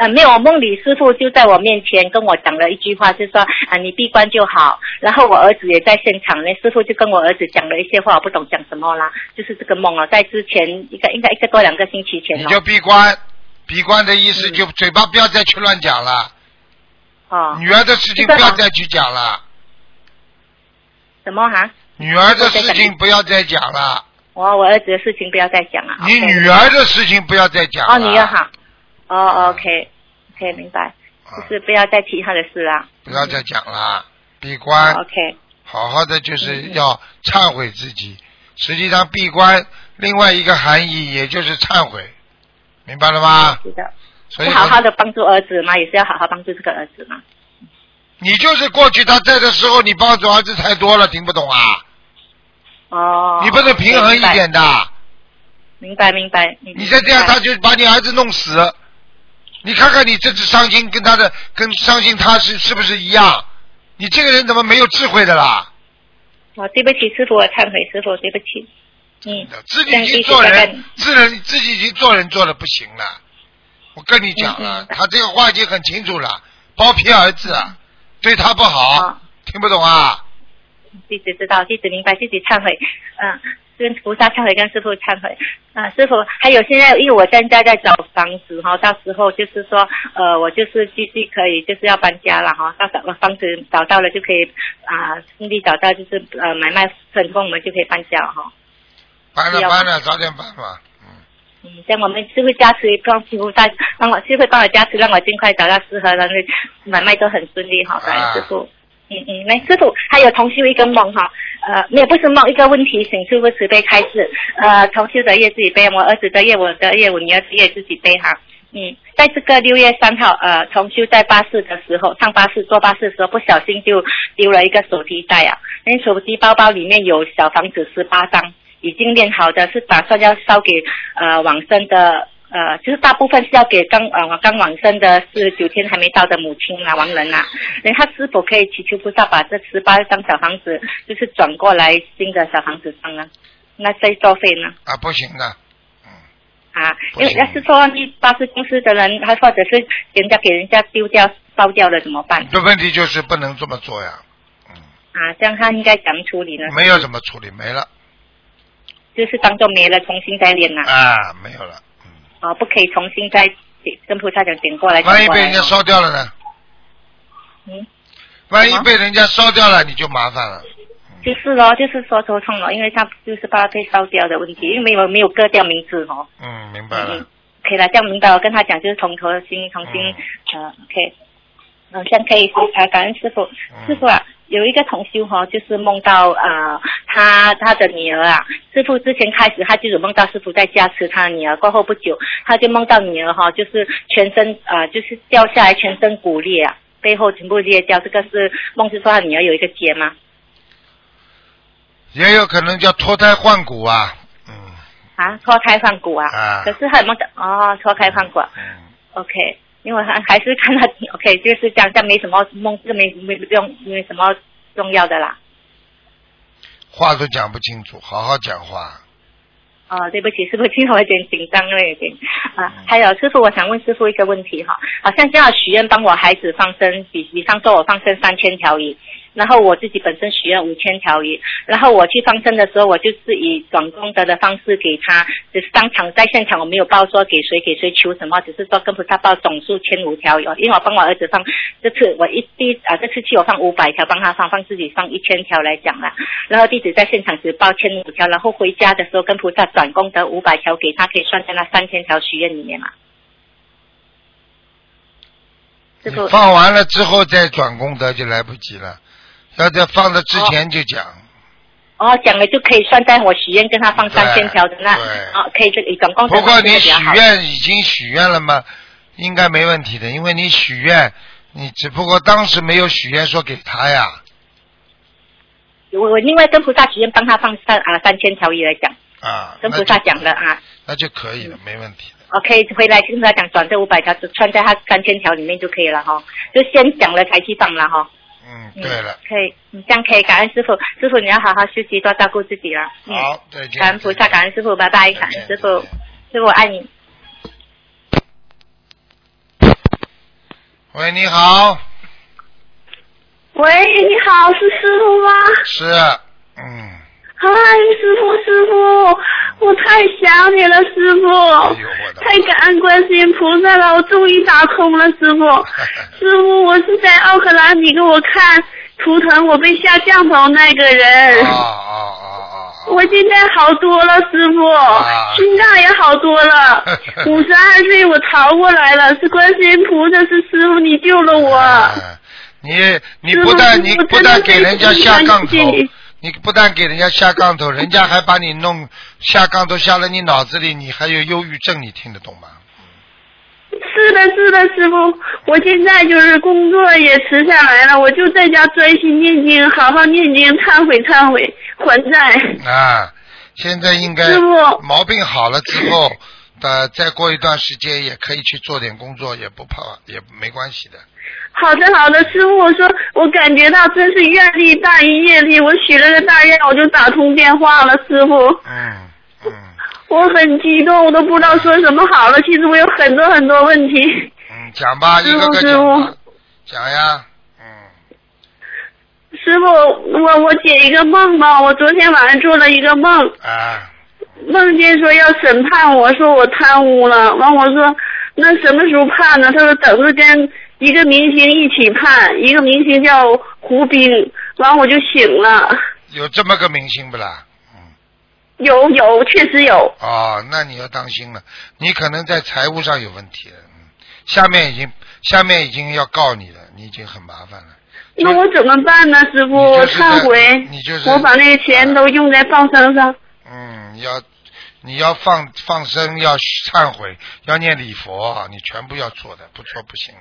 呃，没有，我梦里师傅就在我面前跟我讲了一句话，就说啊，你闭关就好。然后我儿子也在现场，那师傅就跟我儿子讲了一些话，我不懂讲什么啦，就是这个梦啊，在之前一个应该一个多两个星期前你哦。就闭关，闭关的意思嗯就嘴巴不要再去乱讲了，哦，女儿的事情不要再去讲了，什么哈？女儿的事情不要再讲了，我我儿子的事情不要再讲了。你女儿的事情不要再讲了。哦，女儿哈。哦，OK，OK，明白，啊就是不要再提他的事啦。不要再讲了，闭关。哦 OK，好好的就是嗯要忏悔自己。实际上闭关另外一个含义也就是忏悔，明白了吗？是的，所以好好的帮助儿子嘛，也是要好好帮助这个儿子嘛。你就是过去他在的时候，你帮助儿子太多了，听不懂啊？哦。你不能平衡一点的，明白。明白明白。你再这样他就把你儿子弄死。你看看你这次伤心跟他的跟伤心他是是不是一样？你这个人怎么没有智慧的啦？哦，对不起，师傅，我忏悔，师傅，对不起。嗯，自己已经做人，自人自己已经做人做的不行了。我跟你讲了，嗯嗯他这个话已经很清楚了，包庇儿子，啊，对他不好，好，听不懂啊？弟子知道，弟子明白，弟子忏悔，嗯，跟菩萨忏悔，跟师傅忏悔。啊，师傅，还有现在，因为我现在在找房子哈，到时候就是说，呃，我就是继续可以，就是要搬家了哈，到找个房子找到了就可以啊，顺利找到就是呃买卖成功，我们就可以搬家了哈。要搬了搬了，早点搬吧。嗯，嗯，这样我们师傅加持，帮师傅在帮我师傅帮我加持，让我尽快找到适合的那买卖都很顺利哈，感恩师傅。嗯嗯，来师傅，还有同修一个梦哈，呃，没有不是梦，一个问题，请师傅慈悲开示。呃，同修的业自己背，我儿子的业我的业，我女儿的业自己背哈。嗯，在这个六月三号，呃，同修在巴士的时候，上巴士坐巴士的时候，不小心就丢了一个手提袋啊。那手机包包里面有小房子十八张，已经练好的，是打算要烧给呃往生的，呃，就是大部分是要给刚呃刚往生的是九天还没到的母亲啊、亡人啊。那他是否可以祈求菩萨把这十八张小房子，就是转过来新的小房子上呢？那再作废呢？啊，不行的，啊，不行因为要是说你巴士公司的人，他或者是人家给人家丢掉、烧掉了怎么办？这问题就是不能这么做呀，嗯啊，这样他应该怎么处理呢？没有怎么处理，没了就是当做没了，重新再练呐、啊，没有了。哦，不可以重新再跟菩萨讲点过来。万一被人家烧掉了呢？嗯，万一被人家烧掉了，你就麻烦了。就是咯，就是说头痛了，因为他就是怕被烧掉的问题，因为没有没有割掉名字哦。嗯，明白了。嗯，可以了，这样明白。我跟他讲，就是从头新重新，呃，OK，嗯，这样可以啊，感恩师傅。师傅啊，有一个同修哈、就是梦到呃，他他的女儿啊，师傅之前开始他就有梦到师傅在加持他的女儿，过后不久他就梦到女儿哈、就是全身啊、呃就是掉下来，全身骨裂啊，背后全部裂掉，这个是梦是说他女儿有一个结吗？也有可能叫脱胎换骨啊。嗯啊，脱胎换骨啊，啊可是他有梦到哦，脱胎换骨。嗯，OK，因为还还是看到 OK，就是这样，这样没什么梦，这个没没用，没什么重要的啦。话都讲不清楚，好好讲话。哦，对不起，师傅，今天我有点紧张了，有点嗯啊。还有师傅，我想问师傅一个问题哈，好像叫我许愿帮我孩子放生，比比方说我放生三千条鱼，然后我自己本身许愿五千条鱼，然后我去放生的时候，我就是以转功德的方式给他，只是当场在现场我没有报说给谁给谁求什么，只是说跟菩萨报总数千五条鱼，因为我帮我儿子放，这次我一第啊这次去我放五百条，帮他放，放自己放一千条来讲啦，然后弟子在现场只报千五条，然后回家的时候跟菩萨转功德五百条给他，可以算在那三千条许愿里面嘛？你，放完了之后再转功德就来不及了，要在放的之前就讲。哦，讲了就可以算在我许愿跟他放三千条的那，对哦，可以这里总共不过你许。愿已经许愿了吗，应该没问题的，因为你许愿，你只不过当时没有许愿说给他呀。我我另外跟菩萨许愿帮他放三啊三千条鱼来讲，啊，跟菩萨讲的啊。那就可以了，没问题的。OK，回来跟他讲转这五百条，就穿在他三千条里面就可以了哈，就先讲了才去放了哈。嗯，嗯对了，可以，你，这样可以，感恩师傅，师傅你要好好休息，多照顾自己了。嗯，好，再见。感恩菩萨，感恩师傅，拜拜，感恩师傅，师傅爱你。喂，你好，喂，你好，是师傅吗？是，嗯，嗨，师傅，师傅，我太想你了，师傅。哎太感恩观世音菩萨了，我终于打通了，师傅。师傅，我是在奥克兰，你给我看图腾，我被下降头那个人。啊啊啊啊啊！我现在好多了，师傅，啊心脏也好多了。[laughs] 五十二岁我逃过来了，是观世音菩萨，是师傅你救了我。哎你你不但你不但给人家下杠头你不但给人家下杠头，人家还把你弄下杠头下了你脑子里，你还有忧郁症，你听得懂吗？是的，是的，师傅，我现在就是工作也辞下来了，我就在家专心念经，好好念经，忏悔忏悔，还债。啊，现在应该师傅毛病好了之后，呃，再过一段时间也可以去做点工作，也不怕，也没关系的。好的，好的，师傅，我说我感觉到真是愿力大于业力，我许了个大愿，我就打通电话了，师傅，嗯嗯我很激动，我都不知道说什么好了。其实我有很多很多问题。嗯，讲吧，一师傅，个个师傅，，讲呀，嗯师傅，我我解一个梦吧，我昨天晚上做了一个梦，啊，梦见说要审判我，说我贪污了。完我说那什么时候判呢？他说等着跟一个明星一起判，一个明星叫胡兵。完我就醒了，有这么个明星不啦？有有确实有。哦，那你要当心了，你可能在财务上有问题了。嗯，下面已经下面已经要告你了，你已经很麻烦了。那我怎么办呢，师傅？忏悔，你就是我把那个钱都用在放生上。嗯，要你要放放生，要忏悔，要念礼佛，你全部要做的，不做不行的。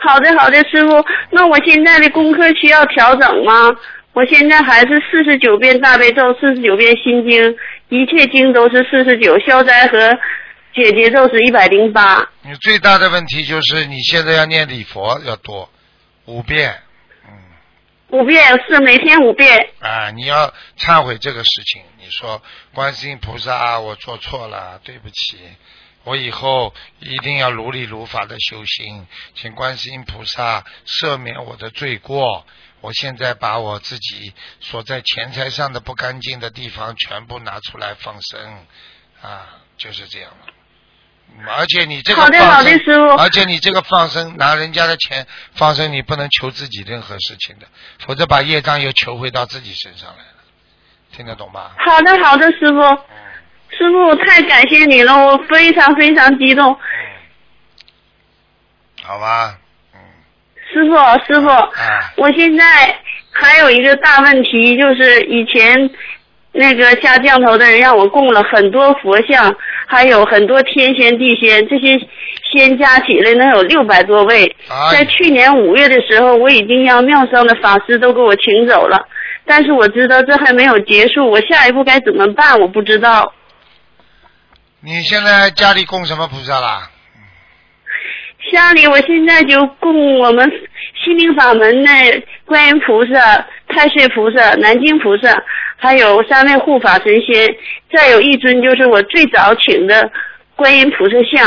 好的，好的，师傅。那我现在的功课需要调整吗？我现在还是四十九遍大悲咒，四十九遍心经，一切经都是四十九，消灾和解结咒是一百零八。你最大的问题就是你现在要念礼佛要多，五遍，嗯，五遍是每天五遍。啊，你要忏悔这个事情。你说观世音菩萨，我做错了，对不起，我以后一定要如理如法的修行，请观世音菩萨赦免我的罪过。我现在把我自己所在钱财上的不干净的地方全部拿出来放生，啊，就是这样了。嗯而且你这个好的放好的生师傅而且你这个放生拿人家的钱放生，你不能求自己任何事情的，否则把业障又求回到自己身上来了。听得懂吧？好的，好的，师傅。师傅，太感谢你了，我非常非常激动。好吧，师傅，师傅，啊，我现在还有一个大问题，就是以前那个下降头的人让我供了很多佛像，还有很多天仙地仙，这些仙加起来能有六百多位。哎在去年五月的时候，我已经让庙上的法师都给我请走了，但是我知道这还没有结束，我下一步该怎么办？我不知道。你现在家里供什么菩萨啦？家里我现在就供我们心灵法门的观音菩萨、太岁菩萨、南京菩萨，还有三位护法神仙，再有一尊就是我最早请的观音菩萨像。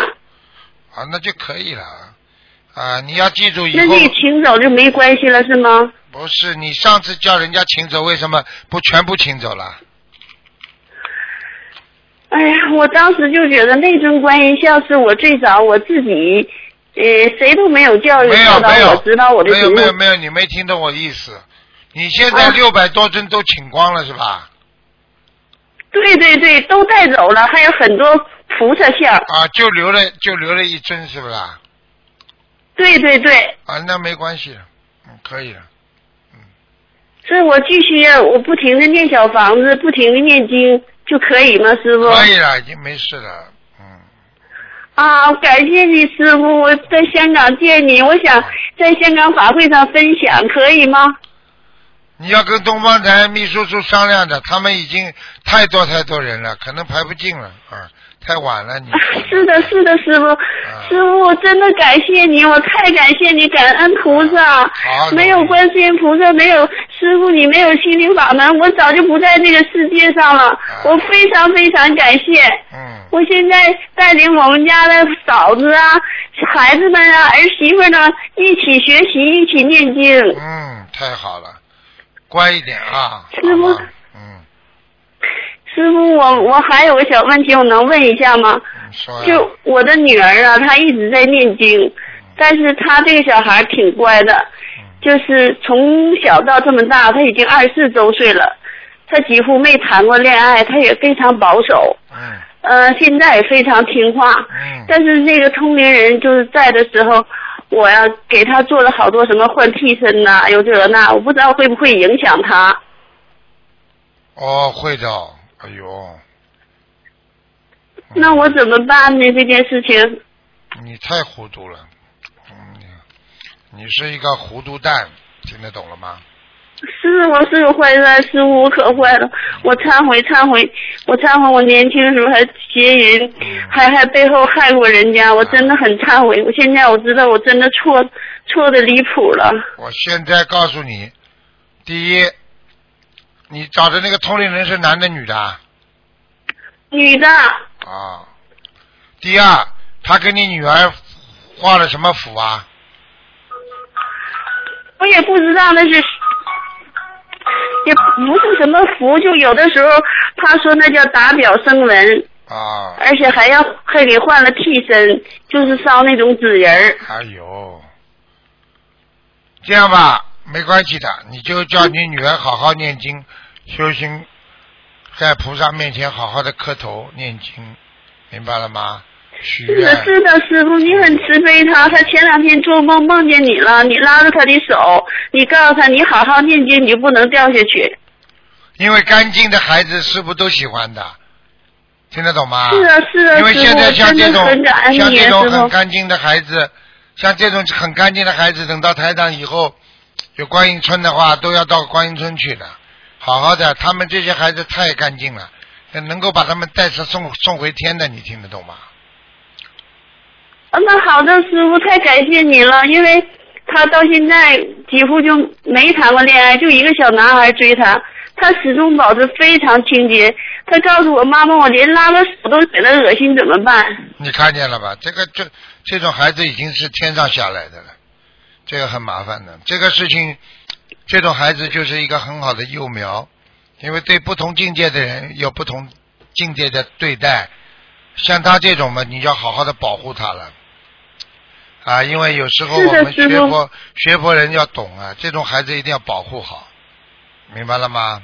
啊，那就可以了。啊，你要记住以后那这个请走就没关系了是吗？不是你上次叫人家请走，为什么不全部请走了？哎呀，我当时就觉得那尊观音像是我最早我自己，呃，谁都没有教育没有教导没有我知道我的没有没有没有，你没听懂我意思。你现在啊六百多尊都请光了是吧？对对对，都带走了，还有很多菩萨像。啊，就留了就留了一尊是不是啊？对对对，啊，那没关系，嗯，可以了。所以我继续我不停的念小房子，不停的念经就可以吗，师傅？可以了，已经没事了。嗯，啊，感谢你师傅，我在香港见你，我想在香港法会上分享，可以吗？你要跟东方台秘书处商量的，他们已经太多太多人了，可能排不进了啊，太晚了你。是的，是的，师傅，师傅，我真的感谢你，我太感谢你，感恩菩萨好，没有观世音菩萨，没有师傅，你没有心灵法门，我早就不在这个世界上了，我非常非常感谢。嗯，我现在带领我们家的嫂子啊、孩子们啊、儿媳妇呢一起学习，一起念经。嗯，太好了，乖一点啊。师傅师傅，我我还有个小问题，我能问一下吗？说呀。就我的女儿啊，她一直在念经，但是她这个小孩挺乖的，就是从小到这么大，她已经二十四周岁了，她几乎没谈过恋爱，她也非常保守，嗯呃，现在也非常听话。嗯但是那个通灵人就是在的时候，我呀给她做了好多什么换替身呐、有这那，我不知道会不会影响她。哦，会的。哎呦，[laughs] 那我怎么办呢？这件事情，你太糊涂了。嗯，你是一个糊涂蛋，听得懂了吗？是我是个坏蛋，师傅我可坏了，我忏悔忏悔，我忏悔我年轻的时候还邪淫，还还背后害过人家，我真的很忏悔。我现在我知道我真的错错的离谱了。我现在告诉你，第一，你找的那个通灵人是男的女的啊？女的，啊。第二，他给你女儿画了什么符啊？我也不知道那是，也不是什么符，就有的时候他说那叫打表生文，啊，而且还要还给换了替身，就是烧那种纸人儿。哎呦，这样吧，没关系的，你就叫你女儿好好念经、修行，在菩萨面前好好的磕头念经，明白了吗？许是的，是的，师傅，你很慈悲他。他前两天做梦梦见你了，你拉着他的手，你告诉他你好好念经，你就不能掉下去。因为干净的孩子师傅都喜欢的，听得懂吗？是啊是啊因为现在像这种像这种很干净的孩子，像这种很干净的孩子，等到台长以后有观音村的话，都要到观音村去的，好好的。他们这些孩子太干净了，能够把他们带上送送回天的，你听得懂吗？啊，那好的，师傅，太感谢你了，因为他到现在几乎就没谈过恋爱，就一个小男孩追他，他始终保持非常清洁。他告诉我妈妈，我连拉个屎都觉得恶心，怎么办？你看见了吧？这个这这种孩子已经是天上下来的了，这个很麻烦的。这个事情，这种孩子就是一个很好的幼苗，因为对不同境界的人有不同境界的对待。像他这种嘛，你要好好的保护他了。啊，因为有时候我们学佛学佛人要懂啊，这种孩子一定要保护好，明白了吗？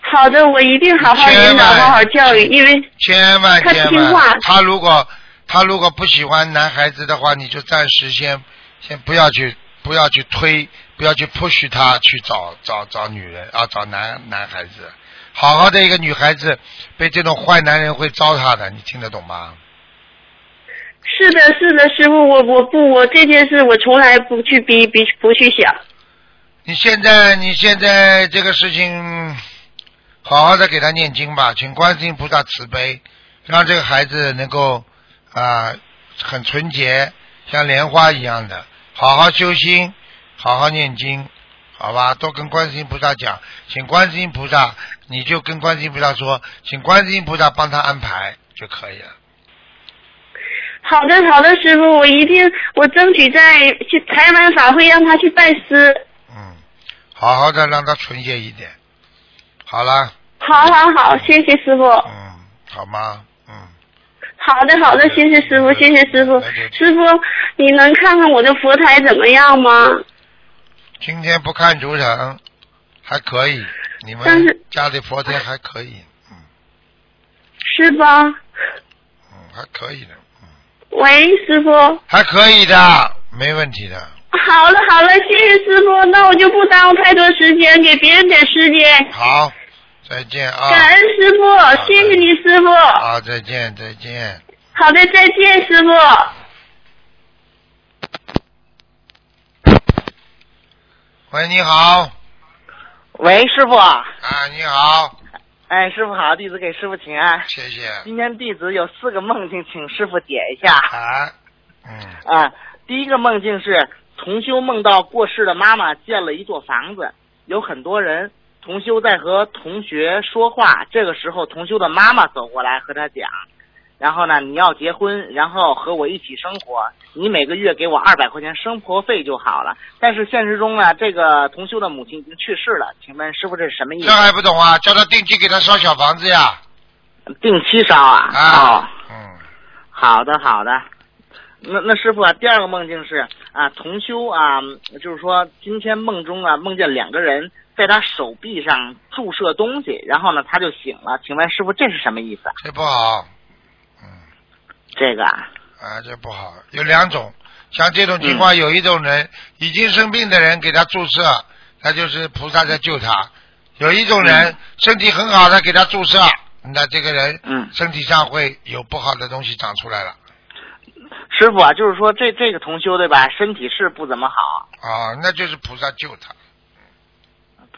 好的，我一定好好引导，好好教育，因为千万他千万，他如果他如果不喜欢男孩子的话，你就暂时先先不要去不要去推，不要去 push 他去找找找女人啊，找男男孩子。好好的一个女孩子被这种坏男人会糟蹋的，你听得懂吗？是的，是的，师傅，我我不我这件事我从来不去逼逼不去想。你现在你现在这个事情，好好的给他念经吧，请观世音菩萨慈悲，让这个孩子能够啊、很纯洁，像莲花一样的，好好修心，好好念经，好吧？多跟观世音菩萨讲，请观世音菩萨，你就跟观世音菩萨说，请观世音菩萨帮他安排就可以了。好的，好的，师傅，我一定我争取在去台湾法会让他去拜师。嗯，好好的让他纯洁一点。好啦，好好好，谢谢师傅。嗯，好吗？嗯。好的，好的，谢谢师傅，谢谢师傅。师傅，你能看看我的佛台怎么样吗？今天不看主场，还可以。你们家里佛天还可以，嗯是吧？嗯，还可以的，喂，师傅。还可以的，没问题的。好了好了，谢谢师傅，那我就不耽误太多时间，给别人点时间。好，再见啊！感恩师傅，谢谢你师傅。好，再见，再见。好的，再见，师傅。喂，你好，喂，师傅。啊，你好，哎，师傅好，弟子给师傅请安。谢谢。今天弟子有四个梦境，请师傅点一下。啊，嗯，啊，第一个梦境是同修梦到过世的妈妈建了一座房子，有很多人。同修在和同学说话，这个时候同修的妈妈走过来和他讲，然后呢，你要结婚，然后和我一起生活，你每个月给我二百块钱生活费就好了。但是现实中呢，这个同修的母亲已经去世了，请问师傅这是什么意思这？还不懂啊？叫他定期给他烧小房子呀。定期烧啊？啊哦，，嗯，好的好的。那那师傅啊，第二个梦境是啊，同修啊，就是说今天梦中啊，梦见两个人在他手臂上注射东西，然后呢他就醒了。请问师傅这是什么意思？这不好，这个。啊，啊，这不好。有两种，像这种情况，有一种人已经生病的人给他注射，他就是菩萨在救他；有一种人身体很好的给他注射，那这个人嗯，身体上会有不好的东西长出来了。师傅啊，就是说这这个同修对吧，身体是不怎么好，啊，那就是菩萨救他。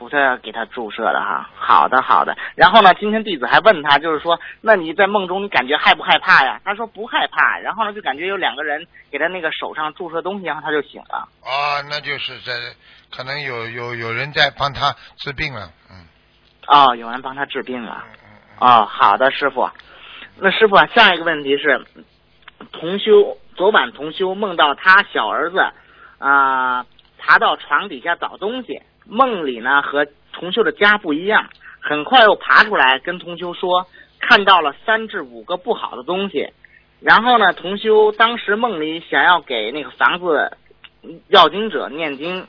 菩萨给他注射的哈。好的好的。然后呢，今天弟子还问他，就是说，那你在梦中你感觉害不害怕呀？他说不害怕。然后呢，就感觉有两个人给他那个手上注射东西，然后他就醒了。啊，那就是在可能有有有人在帮他治病了，嗯哦，有人帮他治病了。哦，好的，师傅。那师傅啊，下一个问题是，同修昨晚同修梦到他小儿子啊、爬到床底下找东西，梦里呢和同修的家不一样，很快又爬出来跟同修说看到了三至五个不好的东西，然后呢，同修当时梦里想要给那个房子要经者念经，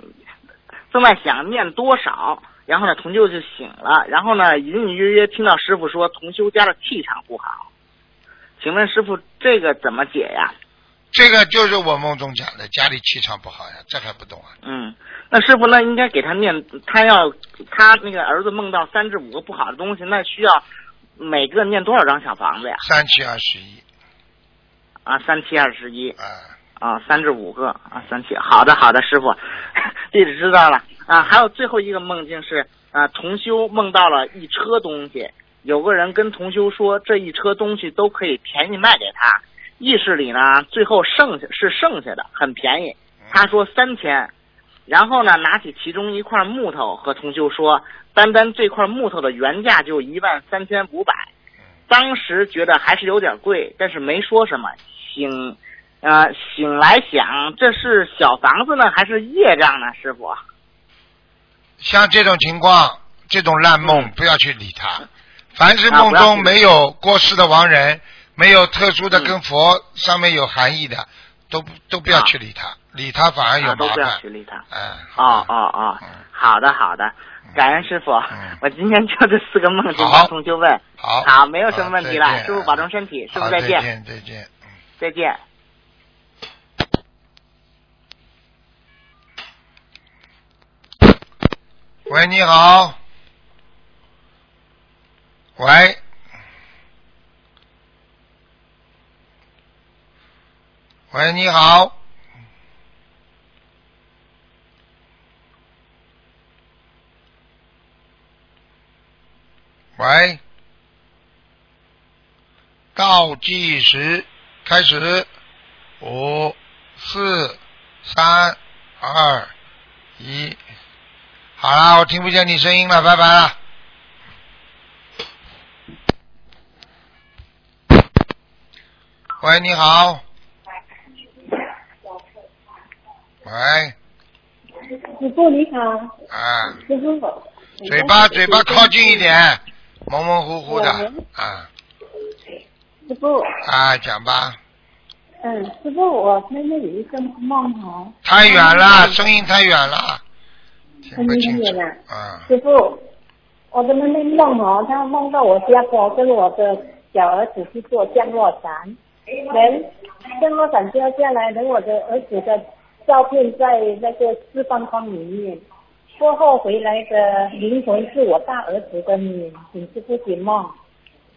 正在想念多少，然后呢，同修就醒了，然后呢，隐隐约约听到师傅说同修家的气场不好，请问师傅这个怎么解呀？这个就是我梦中讲的，家里气场不好呀，这还不懂啊？嗯，那师傅那应该给他念，他要他那个儿子梦到三至五个不好的东西，那需要每个念多少张小房子呀？三七二十一，啊，三七二十一。啊，啊，三至五个啊，三七。好的，好的，师傅，[laughs] 弟子知道了啊。还有最后一个梦境是啊，同修梦到了一车东西，有个人跟同修说这一车东西都可以便宜卖给他，意识里呢最后剩下是剩下的很便宜，他说三千，然后呢拿起其中一块木头和同修说，单单这块木头的原价就一万三千五百，当时觉得还是有点贵，但是没说什么，醒。呃，醒来想，这是小房子呢，还是业障呢？师傅，像这种情况，这种烂梦嗯不要去理它。凡是啊梦中没有过世的亡人，没有特殊的嗯跟佛上面有含义的，都都不要啊去理他，理他反而有啊，都麻烦不要去。理他。哎，哦哦哦嗯，好的好的，感恩师傅嗯。我今天就这四个梦境好帮同学问。好，好，没有什么问题了师傅保重身体，师傅再见，再见，再见。嗯再见。喂，你好。喂。喂，你好。喂。倒计时开始，五、四、三、二、一。好了，我听不见你声音了，拜拜了。喂，你好。喂，师傅你好，啊，师傅。嘴巴嘴巴靠近一点，模模糊糊的，啊。师傅，啊，讲吧，嗯，师傅，我妹妹有一个梦哦。太远了，声音太远了，听不声音清楚很远啊。啊，师傅，我的妹妹梦哦，她梦到我家婆跟我的小儿子去做降落伞，人降落伞掉下来，等我的儿子的照片在那个四方框里面。过后回来的灵魂是我大儿子的你，请师傅解梦。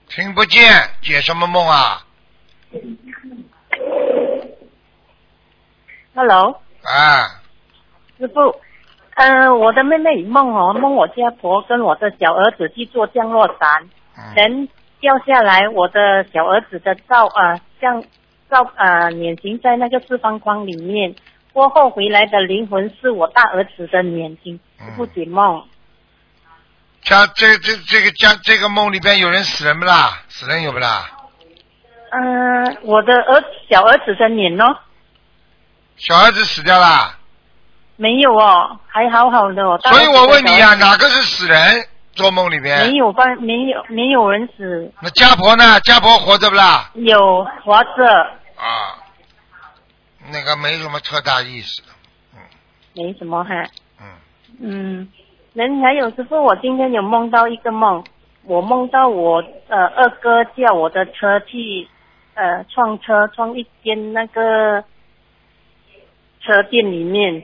听不见，解什么梦啊？Hello。啊，师傅，呃，我的妹妹梦哦，梦我家婆跟我的小儿子去做降落伞，嗯，人掉下来，我的小儿子的照呃像照呃脸型在那个四方框里面，过后回来的灵魂是我大儿子的眼睛，师傅解梦。家这这这个家这个梦里边有人死人不啦？死人有不啦？嗯、我的儿小儿子的脸呢？小儿子死掉啦？没有哦，还好好的所以我问你呀、小儿子哪个是死人？做梦里边没有办，没有没有人死，那家婆呢？家婆活着不啦？有活着，啊，那个没什么特大意思。嗯没什么哈。嗯，嗯，人还有师傅，我今天有梦到一个梦，我梦到我呃二哥叫我的车去呃撞车，撞一间那个车店里面，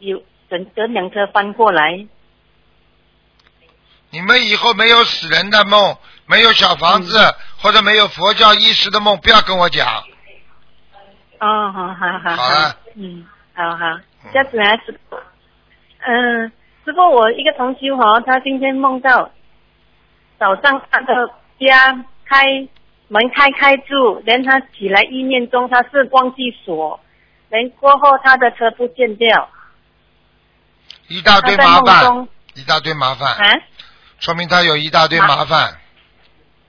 有整整辆车翻过来。你们以后没有死人的梦，没有小房子、嗯或者没有佛教意识的梦，不要跟我讲。哦，好好好好了，嗯，好好，这样子啊，师傅，嗯，师傅，我一个同修哈，他今天梦到早上他的家开门开开住，连他起来意念中他是忘记锁，连过后他的车不见掉，一大堆麻烦，中一大堆麻烦，啊，说明他有一大堆麻烦。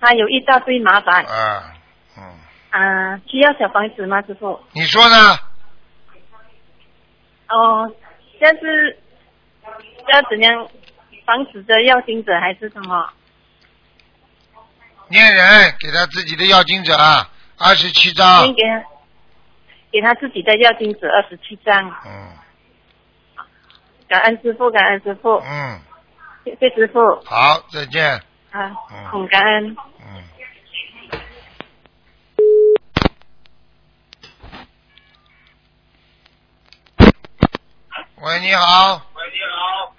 他有一大堆麻烦。啊，嗯，啊，需要小房子吗，师傅？你说呢？哦，但是要怎样防止的要经者还是什么？念人给他自己的要经者二十七张先，给他给他自己的要经者二十七张，嗯感恩师傅，感恩师傅，嗯，谢谢师傅好，再见，啊，嗯很感恩。嗯。喂你好。喂。你好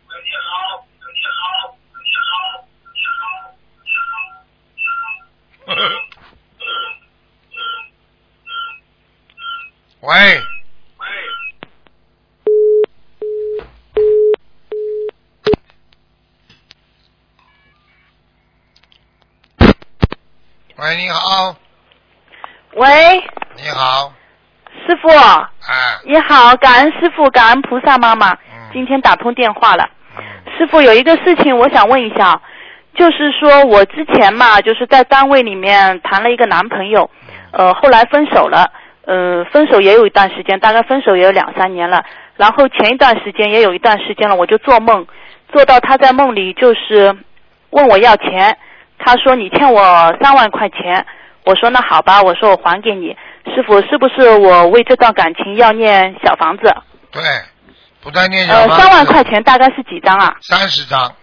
喂。你好喂你好喂你好。师傅，哎，你好，感恩师傅，感恩菩萨妈妈，嗯。今天打通电话了。嗯。师傅有一个事情我想问一下，就是说我之前嘛，就是在单位里面谈了一个男朋友，呃，后来分手了，呃，分手也有一段时间，大概分手也有两三年了。然后前一段时间也有一段时间了，我就做梦，做到他在梦里就是问我要钱，他说你欠我三万块钱，我说那好吧，我说我还给你。师傅，是不是我为这段感情要念小房子？对，不断念小呃，房子三万块钱大概是几张啊？三十张，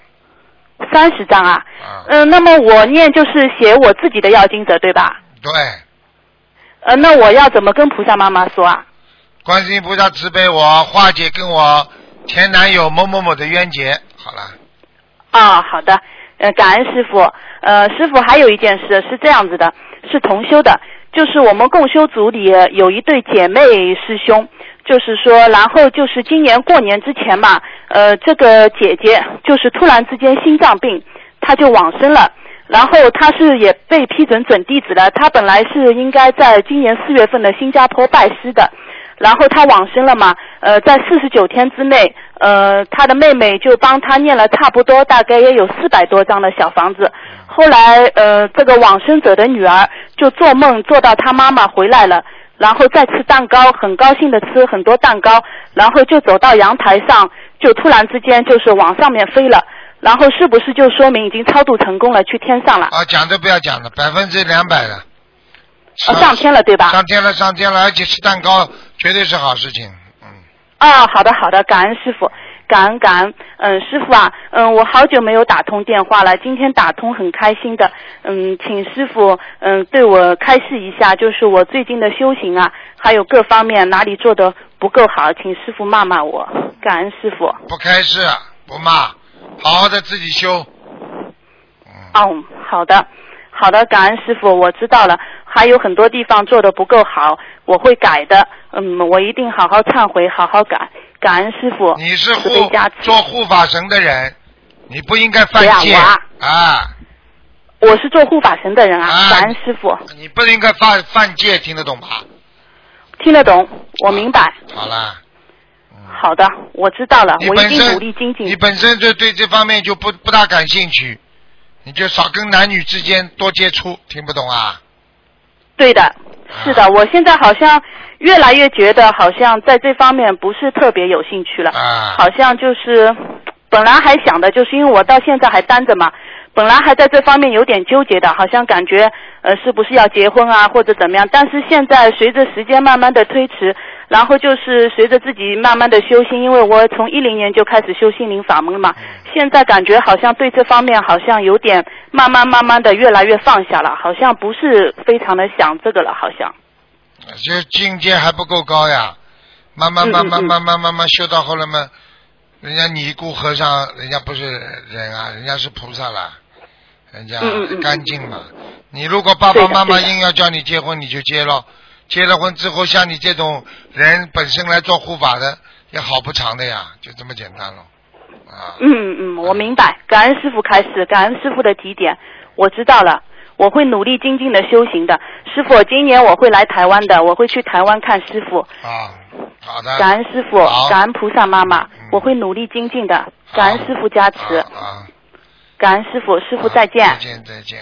三十张啊。啊，嗯、那么我念就是写我自己的要经者，对吧？对，呃，那我要怎么跟菩萨妈妈说啊？观世音菩萨慈悲我，化解跟我前男友某某某的冤结。好了，啊，好的，呃，感恩师傅。呃，师傅还有一件事是这样子的，是同修的，就是我们共修组里有一对姐妹师兄，就是说，然后就是今年过年之前嘛，呃，这个姐姐就是突然之间心脏病，她就往生了。然后她是也被批准准弟子了，她本来是应该在今年四月份的新加坡拜师的，然后他往生了嘛，呃，在四十九天之内，呃，他的妹妹就帮他念了差不多大概也有四百多张的小房子。后来，呃，这个往生者的女儿就做梦做到他妈妈回来了，然后再吃蛋糕，很高兴的吃很多蛋糕，然后就走到阳台上，就突然之间就是往上面飞了。然后是不是就说明已经超度成功了，去天上了？啊，讲都不要讲了，百分之两百的。呃，上天了，对吧？上天了，上天了，而且吃蛋糕绝对是好事情。嗯，啊，好的好的，感恩师傅，感恩感恩。嗯，师傅啊，嗯，我好久没有打通电话了，今天打通很开心的。嗯，请师傅嗯对我开示一下，就是我最近的修行啊，还有各方面哪里做的不够好，请师傅骂骂我，感恩师傅。不开示，不骂，好好的自己修。哦，好的，好的，感恩师傅，我知道了。还有很多地方做的不够好，我会改的。嗯，我一定好好忏悔，好好改。感恩师傅，你是。做护法神的人，你不应该犯戒啊啊！我是做护法神的人啊，啊感恩师傅，你不应该犯犯戒，听得懂吧？听得懂，我明白。好了，好的，我知道了，我一定努力精进你。本身就对这方面就不不大感兴趣，你就少跟男女之间多接触，听不懂啊？对的，是的，我现在好像越来越觉得，好像在这方面不是特别有兴趣了。啊好像就是本来还想的，就是因为我到现在还单着嘛，本来还在这方面有点纠结的，好像感觉呃是不是要结婚啊或者怎么样，但是现在随着时间慢慢的推迟，然后就是随着自己慢慢的修心，因为我从一零年就开始修心灵法门了嘛，现在感觉好像对这方面好像有点慢慢慢慢的越来越放下了，好像不是非常的想这个了，好像。这境界还不够高呀，慢慢嗯慢慢慢慢慢慢修到后来嘛，人家尼姑和尚，人家不是人啊，人家是菩萨啦，人家干净嘛。你如果爸爸妈妈硬要叫你结婚，你就结了。结了婚之后，像你这种人本身来做护法的，也好不长的呀，就这么简单了。啊，嗯嗯，我明白，感恩师傅开始，感恩师傅的提点，我知道了，我会努力精进的修行的。师傅，今年我会来台湾的，我会去台湾看师傅。啊，好的。感恩师傅，感恩菩萨妈妈嗯，我会努力精进的。感恩师傅加持，啊啊，感恩师傅，师傅再见。再见再见。